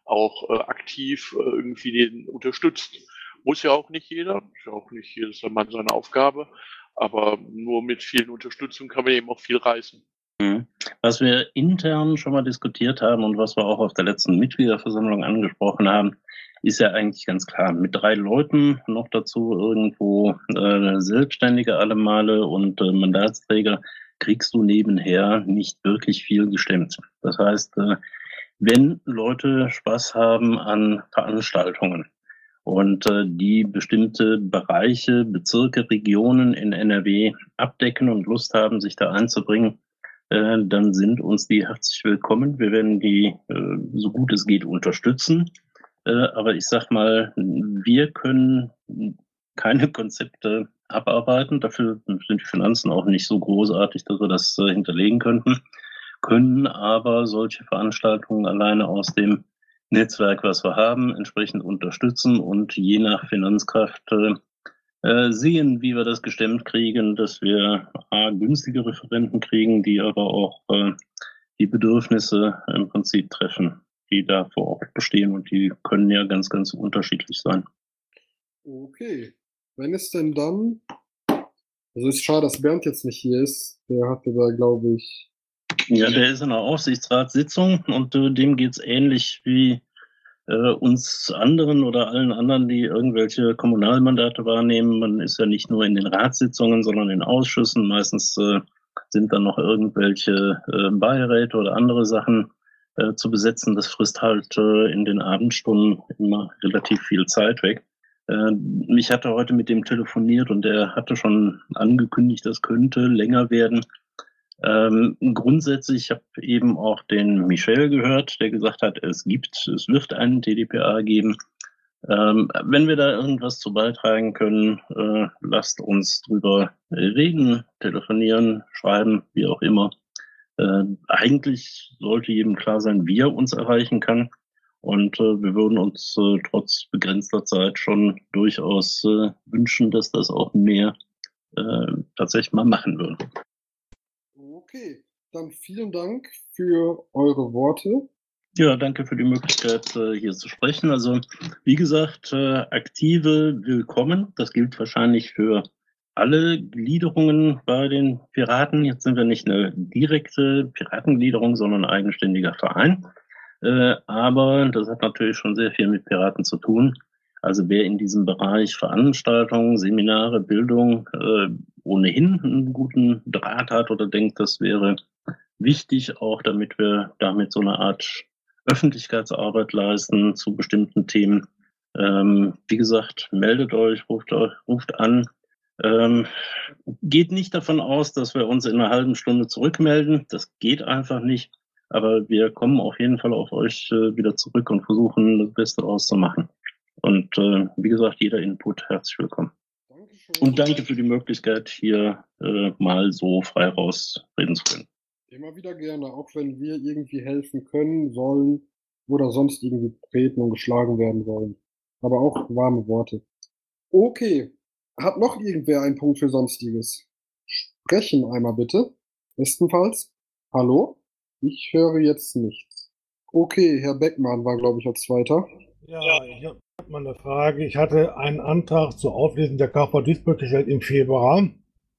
auch äh, aktiv äh, irgendwie den unterstützt. Muss ja auch nicht jeder, ist ja auch nicht jedes Mann seine Aufgabe, aber nur mit vielen Unterstützung kann man eben auch viel reißen. Mhm. Was wir intern schon mal diskutiert haben und was wir auch auf der letzten Mitgliederversammlung angesprochen haben, ist ja eigentlich ganz klar. Mit drei Leuten noch dazu irgendwo äh, Selbstständige alle Male und äh, Mandatsträger kriegst du nebenher nicht wirklich viel gestemmt. Das heißt, äh, wenn Leute Spaß haben an Veranstaltungen und äh, die bestimmte Bereiche, Bezirke, Regionen in NRW abdecken und Lust haben, sich da einzubringen, äh, dann sind uns die herzlich willkommen. Wir werden die äh, so gut es geht unterstützen. Äh, aber ich sag mal, wir können keine Konzepte abarbeiten. Dafür sind die Finanzen auch nicht so großartig, dass wir das hinterlegen könnten. Können aber solche Veranstaltungen alleine aus dem Netzwerk, was wir haben, entsprechend unterstützen und je nach Finanzkraft sehen, wie wir das gestemmt kriegen, dass wir A, günstige Referenten kriegen, die aber auch äh, die Bedürfnisse im Prinzip treffen, die da vor Ort bestehen und die können ja ganz, ganz unterschiedlich sein. Okay. Wenn es denn dann, also ist schade, dass Bernd jetzt nicht hier ist, der hatte da, glaube ich. Ja, der ist in der Aufsichtsratssitzung und äh, dem geht's ähnlich wie äh, uns anderen oder allen anderen, die irgendwelche Kommunalmandate wahrnehmen. Man ist ja nicht nur in den Ratssitzungen, sondern in Ausschüssen. Meistens äh, sind dann noch irgendwelche äh, Beiräte oder andere Sachen. äh, zu besetzen. Das frisst halt äh, in den Abendstunden immer relativ viel Zeit weg. Äh, ich hatte heute mit dem telefoniert und er hatte schon angekündigt, das könnte länger werden. Ähm, grundsätzlich, ich habe eben auch den Michel gehört, der gesagt hat, es gibt, es wird einen TDPA geben. Ähm, wenn wir da irgendwas zu beitragen können, äh, lasst uns drüber reden, telefonieren, schreiben, wie auch immer. Äh, eigentlich sollte jedem klar sein, wie er uns erreichen kann. Und äh, wir würden uns äh, trotz begrenzter Zeit schon durchaus äh, wünschen, dass das auch mehr äh, tatsächlich mal machen würden. Okay, dann vielen Dank für eure Worte. Ja, danke für die Möglichkeit, äh, hier zu sprechen. Also, wie gesagt, äh, aktive Willkommen. Das gilt wahrscheinlich für alle Gliederungen bei den Piraten. Jetzt sind wir nicht eine direkte Piratengliederung, sondern ein eigenständiger Verein. Äh, aber das hat natürlich schon sehr viel mit Piraten zu tun. Also wer in diesem Bereich Veranstaltungen, Seminare, Bildung äh, ohnehin einen guten Draht hat oder denkt, das wäre wichtig, auch damit wir damit so eine Art Öffentlichkeitsarbeit leisten zu bestimmten Themen. Ähm, wie gesagt, meldet euch, ruft, ruft an. Ähm, geht nicht davon aus, dass wir uns in einer halben Stunde zurückmelden. Das geht einfach nicht. Aber wir kommen auf jeden Fall auf euch äh, wieder zurück und versuchen, das Beste auszumachen. Und äh, wie gesagt, jeder Input herzlich willkommen. Dankeschön. Und danke für die Möglichkeit, hier äh, mal so frei rausreden zu können. Immer wieder gerne, auch wenn wir irgendwie helfen können, sollen oder sonst irgendwie treten und geschlagen werden wollen. Aber auch warme Worte. Okay. Hat noch irgendwer einen Punkt für Sonstiges? Sprechen einmal bitte. Bestenfalls. Hallo? Ich höre jetzt nichts. Okay, Herr Beckmann war, glaube ich, als Zweiter. Ja, ich habe mal eine Frage. Ich hatte einen Antrag zur Auflesung der KV Duisburg gestellt im Februar.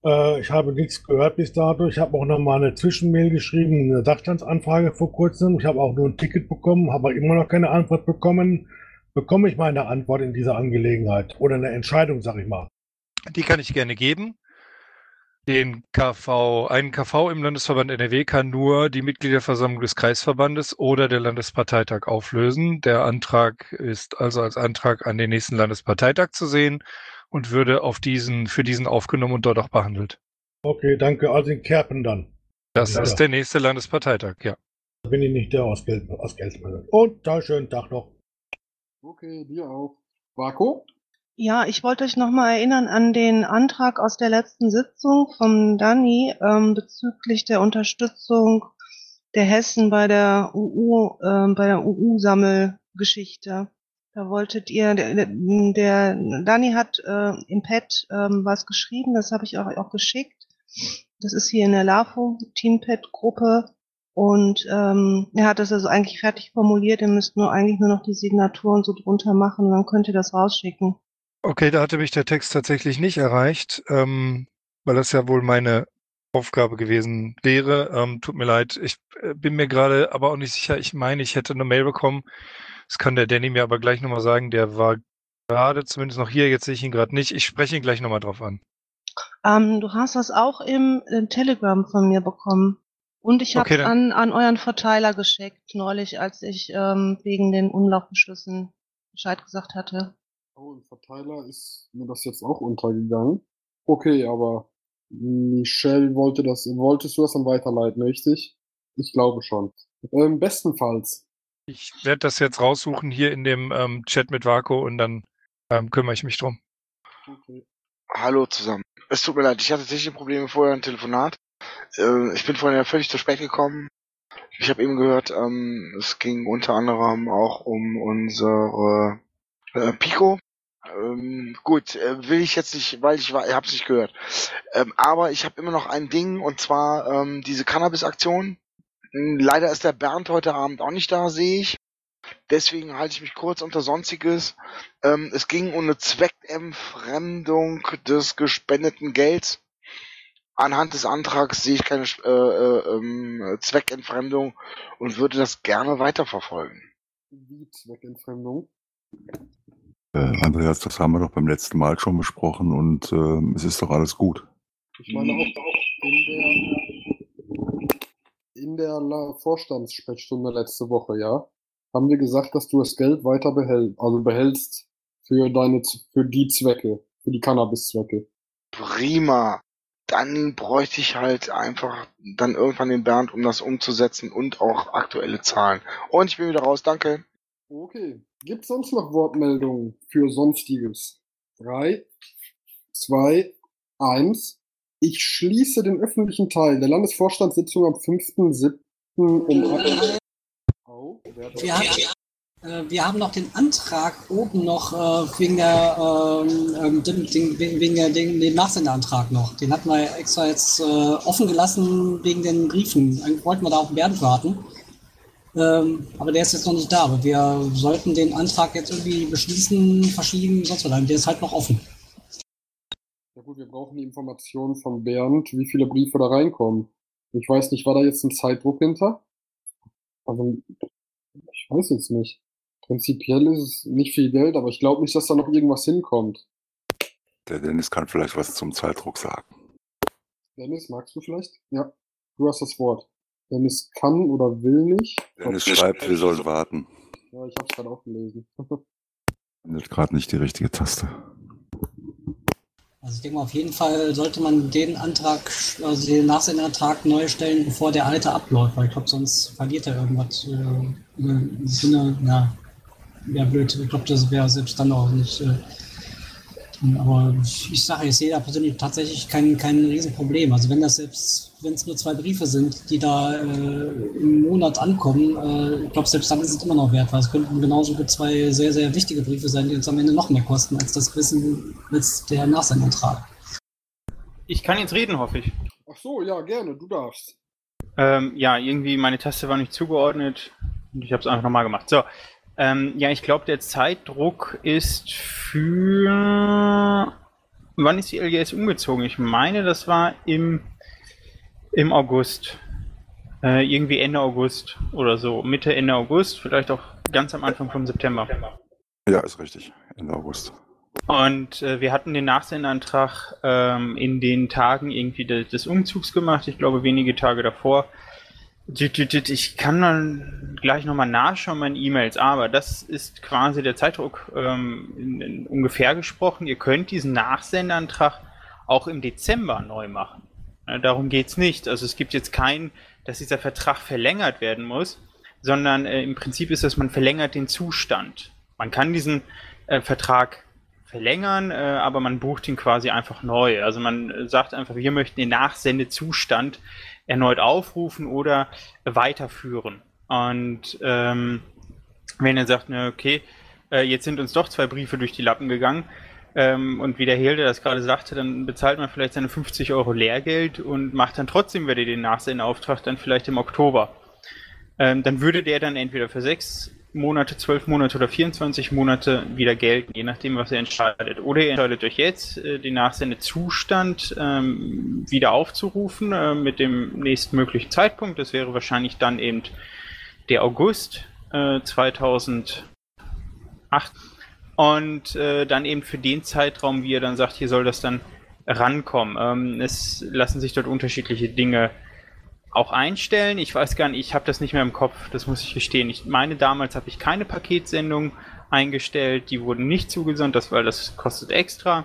Äh, ich habe nichts gehört bis dato. Ich habe auch noch mal eine Zwischenmail geschrieben, eine Sachstandsanfrage vor kurzem. Ich habe auch nur ein Ticket bekommen, habe immer noch keine Antwort bekommen. Bekomme ich meine Antwort in dieser Angelegenheit oder eine Entscheidung, sag ich mal? Die kann ich gerne geben. Den KV, einen KV im Landesverband NRW kann nur die Mitgliederversammlung des Kreisverbandes oder der Landesparteitag auflösen. Der Antrag ist also als Antrag an den nächsten Landesparteitag zu sehen und würde auf diesen, für diesen aufgenommen und dort auch behandelt. Okay, danke. Also in Kerpen dann. Das ja, ist der nächste Landesparteitag, ja. Da bin ich nicht der aus, Geld, aus Geldmitteln. Und da schönen Tag noch. Okay, dir auch. Marco? Ja, ich wollte euch nochmal erinnern an den Antrag aus der letzten Sitzung vom Dani ähm, bezüglich der Unterstützung der Hessen bei der UU, äh, bei der UU-Sammelgeschichte. Da wolltet ihr, der, der Dani hat äh, im Pad ähm, was geschrieben, das habe ich euch auch geschickt. Das ist hier in der LAFO Teampad-Gruppe und ähm, er hat das also eigentlich fertig formuliert. Ihr müsst nur eigentlich nur noch die Signaturen so drunter machen, dann könnt ihr das rausschicken. Okay, da hatte mich der Text tatsächlich nicht erreicht, ähm, weil das ja wohl meine Aufgabe gewesen wäre. Ähm, tut mir leid, ich äh, bin mir gerade aber auch nicht sicher. Ich meine, ich hätte eine Mail bekommen das kann der Danny mir aber gleich nochmal sagen. Der war gerade zumindest noch hier. Jetzt sehe ich ihn gerade nicht. Ich spreche ihn gleich nochmal drauf an. Ähm, du hast das auch im, im, Telegram von mir bekommen. Und ich habe okay, an, an euren Verteiler geschickt, neulich, als ich ähm, wegen den Umlaufbeschlüssen Bescheid gesagt hatte. Oh, im Verteiler ist mir das jetzt auch untergegangen. Okay, aber Michelle wollte das, wolltest du das dann weiterleiten, richtig? Ich glaube schon. Ähm, bestenfalls ich werde das jetzt raussuchen hier in dem ähm, Chat mit Vaco und dann ähm, kümmere ich mich drum. Okay. Hallo zusammen. Es tut mir leid, ich hatte technische Probleme vorher ein Telefonat. Äh, ich bin vorhin ja völlig zu spät gekommen. Ich habe eben gehört, ähm, es ging unter anderem auch um unsere äh, Pico. Ähm, gut, äh, will ich jetzt nicht, weil ich ich habe nicht gehört. Ähm, aber ich habe immer noch ein Ding und zwar ähm, diese Cannabis-Aktion hm, leider ist der Bernd heute Abend auch nicht da, sehe ich. Deswegen halte ich mich kurz unter Sonstiges. Ähm, es ging um eine Zweckentfremdung des gespendeten Gelds. Anhand des Antrags sehe ich keine äh, äh, ähm, Zweckentfremdung und würde das gerne weiterverfolgen. Wie Zweckentfremdung? Äh, Andreas, das haben wir doch beim letzten Mal schon besprochen und äh, es ist doch alles gut. Ich meine auch, auch in der in der Vorstandssprechstunde letzte Woche, ja, haben wir gesagt, dass du das Geld weiter behältst, also behältst für deine, für die Zwecke, für die Cannabis-Zwecke. Prima. Dann bräuchte ich halt einfach dann irgendwann den Bernd, um das umzusetzen und auch aktuelle Zahlen. Und ich bin wieder raus, danke. Okay. Gibt sonst noch Wortmeldungen für Sonstiges? Drei, zwei, eins. Ich schließe den öffentlichen Teil der Landesvorstandssitzung am 5.7. um oh, wir, haben, äh, wir haben noch den Antrag oben noch äh, wegen der ähm, den, den, wegen der den, den Nachsendeantrag noch. Den hatten wir extra jetzt äh, offen gelassen wegen den Briefen. Eigentlich wollten wir da auf Bernd warten. Ähm, aber der ist jetzt noch nicht da. Aber wir sollten den Antrag jetzt irgendwie beschließen, verschieben, sonst was. Der ist halt noch offen. Ja gut, wir brauchen die Informationen von Bernd, wie viele Briefe da reinkommen. Ich weiß nicht, war da jetzt ein Zeitdruck hinter? Also, ich weiß jetzt nicht. Prinzipiell ist es nicht viel Geld, aber ich glaube nicht, dass da noch irgendwas hinkommt. Der Dennis kann vielleicht was zum Zeitdruck sagen. Dennis, magst du vielleicht? Ja, du hast das Wort. Dennis kann oder will nicht. Dennis schreibt, wir sollen warten. Ja, ich habe es gerade auch gelesen. Findet gerade nicht die richtige Taste. Also ich denke mal, auf jeden Fall sollte man den Antrag, also den Nachsendeantrag neu stellen, bevor der alte abläuft, weil ich glaube, sonst verliert er irgendwas äh, im Sinne, ja, wäre blöd. Ich glaube, das wäre selbst dann auch nicht. Äh, aber ich sage, ich sehe da persönlich tatsächlich kein, kein Riesenproblem. Also wenn das selbst, wenn es nur zwei Briefe sind, die da äh, im Monat ankommen, äh, ich glaube, selbst dann ist es immer noch wert, weil es könnten genauso gut zwei sehr, sehr wichtige Briefe sein, die uns am Ende noch mehr kosten als das Wissen, als der Nachsendantrag. Ich kann jetzt reden, hoffe ich. Ach so, ja, gerne, du darfst. Ähm, ja, irgendwie meine Taste war nicht zugeordnet und ich habe es einfach nochmal gemacht. So, ähm, ja, ich glaube, der Zeitdruck ist für. Wann ist die LGS umgezogen? Ich meine, das war im, im August. Äh, irgendwie Ende August oder so. Mitte, Ende August, vielleicht auch ganz am Anfang vom September. Ja, ist richtig. Ende August. Und äh, wir hatten den Nachsendeantrag ähm, in den Tagen irgendwie de des Umzugs gemacht. Ich glaube, wenige Tage davor. Ich kann dann gleich nochmal nachschauen, meine E-Mails, aber das ist quasi der Zeitdruck ähm, in, in ungefähr gesprochen. Ihr könnt diesen Nachsendeantrag auch im Dezember neu machen. Ja, darum geht's nicht. Also es gibt jetzt keinen, dass dieser Vertrag verlängert werden muss, sondern äh, im Prinzip ist es, man verlängert den Zustand. Man kann diesen äh, Vertrag verlängern, äh, aber man bucht ihn quasi einfach neu. Also man äh, sagt einfach, wir möchten den Nachsendezustand erneut aufrufen oder weiterführen. Und ähm, wenn er sagt, na, okay, äh, jetzt sind uns doch zwei Briefe durch die Lappen gegangen, ähm, und wie der Hilde das gerade sagte, dann bezahlt man vielleicht seine 50 Euro Lehrgeld und macht dann trotzdem wieder den Nachsendeauftrag dann vielleicht im Oktober. Ähm, dann würde der dann entweder für sechs Monate, zwölf Monate oder 24 Monate wieder gelten, je nachdem, was er entscheidet. Oder ihr entscheidet euch jetzt, äh, den Nachsendezustand ähm, wieder aufzurufen äh, mit dem nächstmöglichen Zeitpunkt. Das wäre wahrscheinlich dann eben der August äh, 2008. Und äh, dann eben für den Zeitraum, wie ihr dann sagt, hier soll das dann rankommen. Ähm, es lassen sich dort unterschiedliche Dinge auch einstellen. Ich weiß gar nicht, ich habe das nicht mehr im Kopf, das muss ich gestehen. Ich meine, damals habe ich keine Paketsendung eingestellt, die wurden nicht zugesandt, das, weil das kostet extra.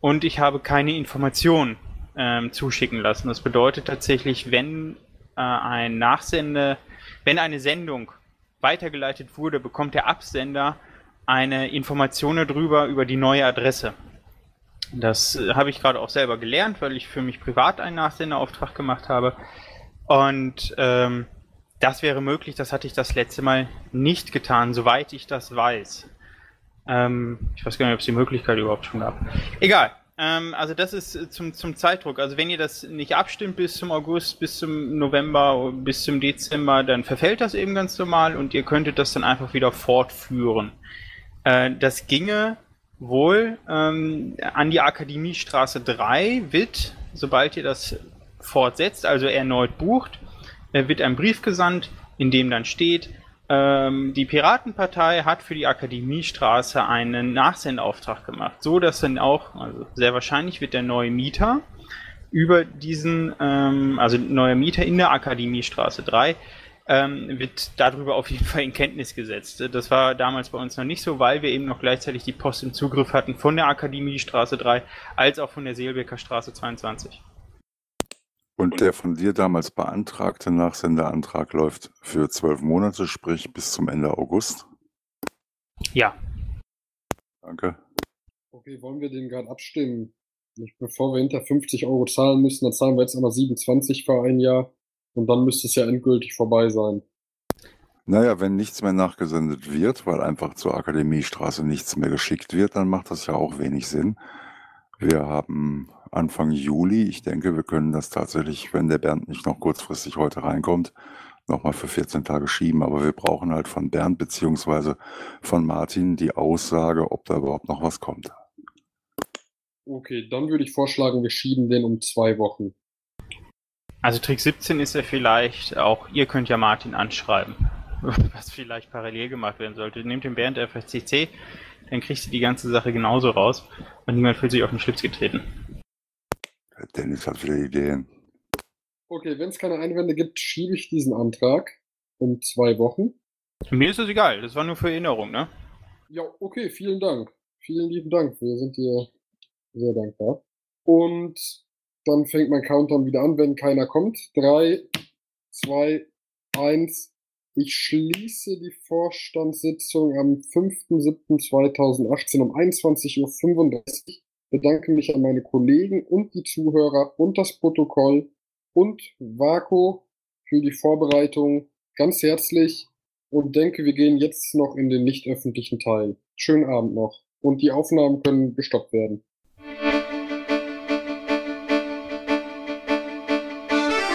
Und ich habe keine Informationen ähm, zuschicken lassen. Das bedeutet tatsächlich, wenn äh, ein Nachsende, wenn eine Sendung weitergeleitet wurde, bekommt der Absender eine Information darüber, über die neue Adresse. Das äh, habe ich gerade auch selber gelernt, weil ich für mich privat einen Nachsenderauftrag gemacht habe. Und ähm, das wäre möglich, das hatte ich das letzte Mal nicht getan, soweit ich das weiß. Ähm, ich weiß gar nicht, ob es die Möglichkeit überhaupt schon gab. Egal. Ähm, also das ist zum, zum Zeitdruck. Also wenn ihr das nicht abstimmt bis zum August, bis zum November, bis zum Dezember, dann verfällt das eben ganz normal und ihr könntet das dann einfach wieder fortführen. Äh, das ginge wohl ähm, an die Akademiestraße 3, WIT, sobald ihr das fortsetzt, also erneut bucht, wird ein Brief gesandt, in dem dann steht, ähm, die Piratenpartei hat für die Akademiestraße einen Nachsendeauftrag gemacht, so dass dann auch, also sehr wahrscheinlich wird der neue Mieter über diesen, ähm, also neuer Mieter in der Akademiestraße 3, ähm, wird darüber auf jeden Fall in Kenntnis gesetzt. Das war damals bei uns noch nicht so, weil wir eben noch gleichzeitig die Post im Zugriff hatten von der Akademiestraße 3 als auch von der Seelbecker Straße 22. Und der von dir damals beantragte Nachsenderantrag läuft für zwölf Monate, sprich bis zum Ende August? Ja. Danke. Okay, wollen wir den gerade abstimmen? Bevor wir hinter 50 Euro zahlen müssen, dann zahlen wir jetzt einmal 27 für ein Jahr und dann müsste es ja endgültig vorbei sein. Naja, wenn nichts mehr nachgesendet wird, weil einfach zur Akademiestraße nichts mehr geschickt wird, dann macht das ja auch wenig Sinn. Wir haben Anfang Juli. Ich denke, wir können das tatsächlich, wenn der Bernd nicht noch kurzfristig heute reinkommt, nochmal für 14 Tage schieben. Aber wir brauchen halt von Bernd beziehungsweise von Martin die Aussage, ob da überhaupt noch was kommt. Okay, dann würde ich vorschlagen, wir schieben den um zwei Wochen. Also Trick 17 ist ja vielleicht, auch ihr könnt ja Martin anschreiben, was vielleicht parallel gemacht werden sollte. Nehmt den Bernd FSCC, dann kriegst du die ganze Sache genauso raus und niemand fühlt sich auf den Schlips getreten. Dennis hat wieder Ideen. Okay, wenn es keine Einwände gibt, schiebe ich diesen Antrag um zwei Wochen. Mir ist es egal, das war nur für Erinnerung, ne? Ja, okay, vielen Dank. Vielen lieben Dank. Wir sind dir sehr dankbar. Und dann fängt mein Countdown wieder an, wenn keiner kommt. Drei, zwei, eins. Ich schließe die Vorstandssitzung am 5.7.2018 um 21.35 Uhr. Bedanke mich an meine Kollegen und die Zuhörer und das Protokoll und Vaco für die Vorbereitung ganz herzlich und denke, wir gehen jetzt noch in den nicht öffentlichen Teil. Schönen Abend noch. Und die Aufnahmen können gestoppt werden.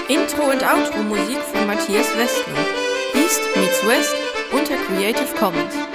Intro und Outro Musik von Matthias Westner. West unter Creative Commons.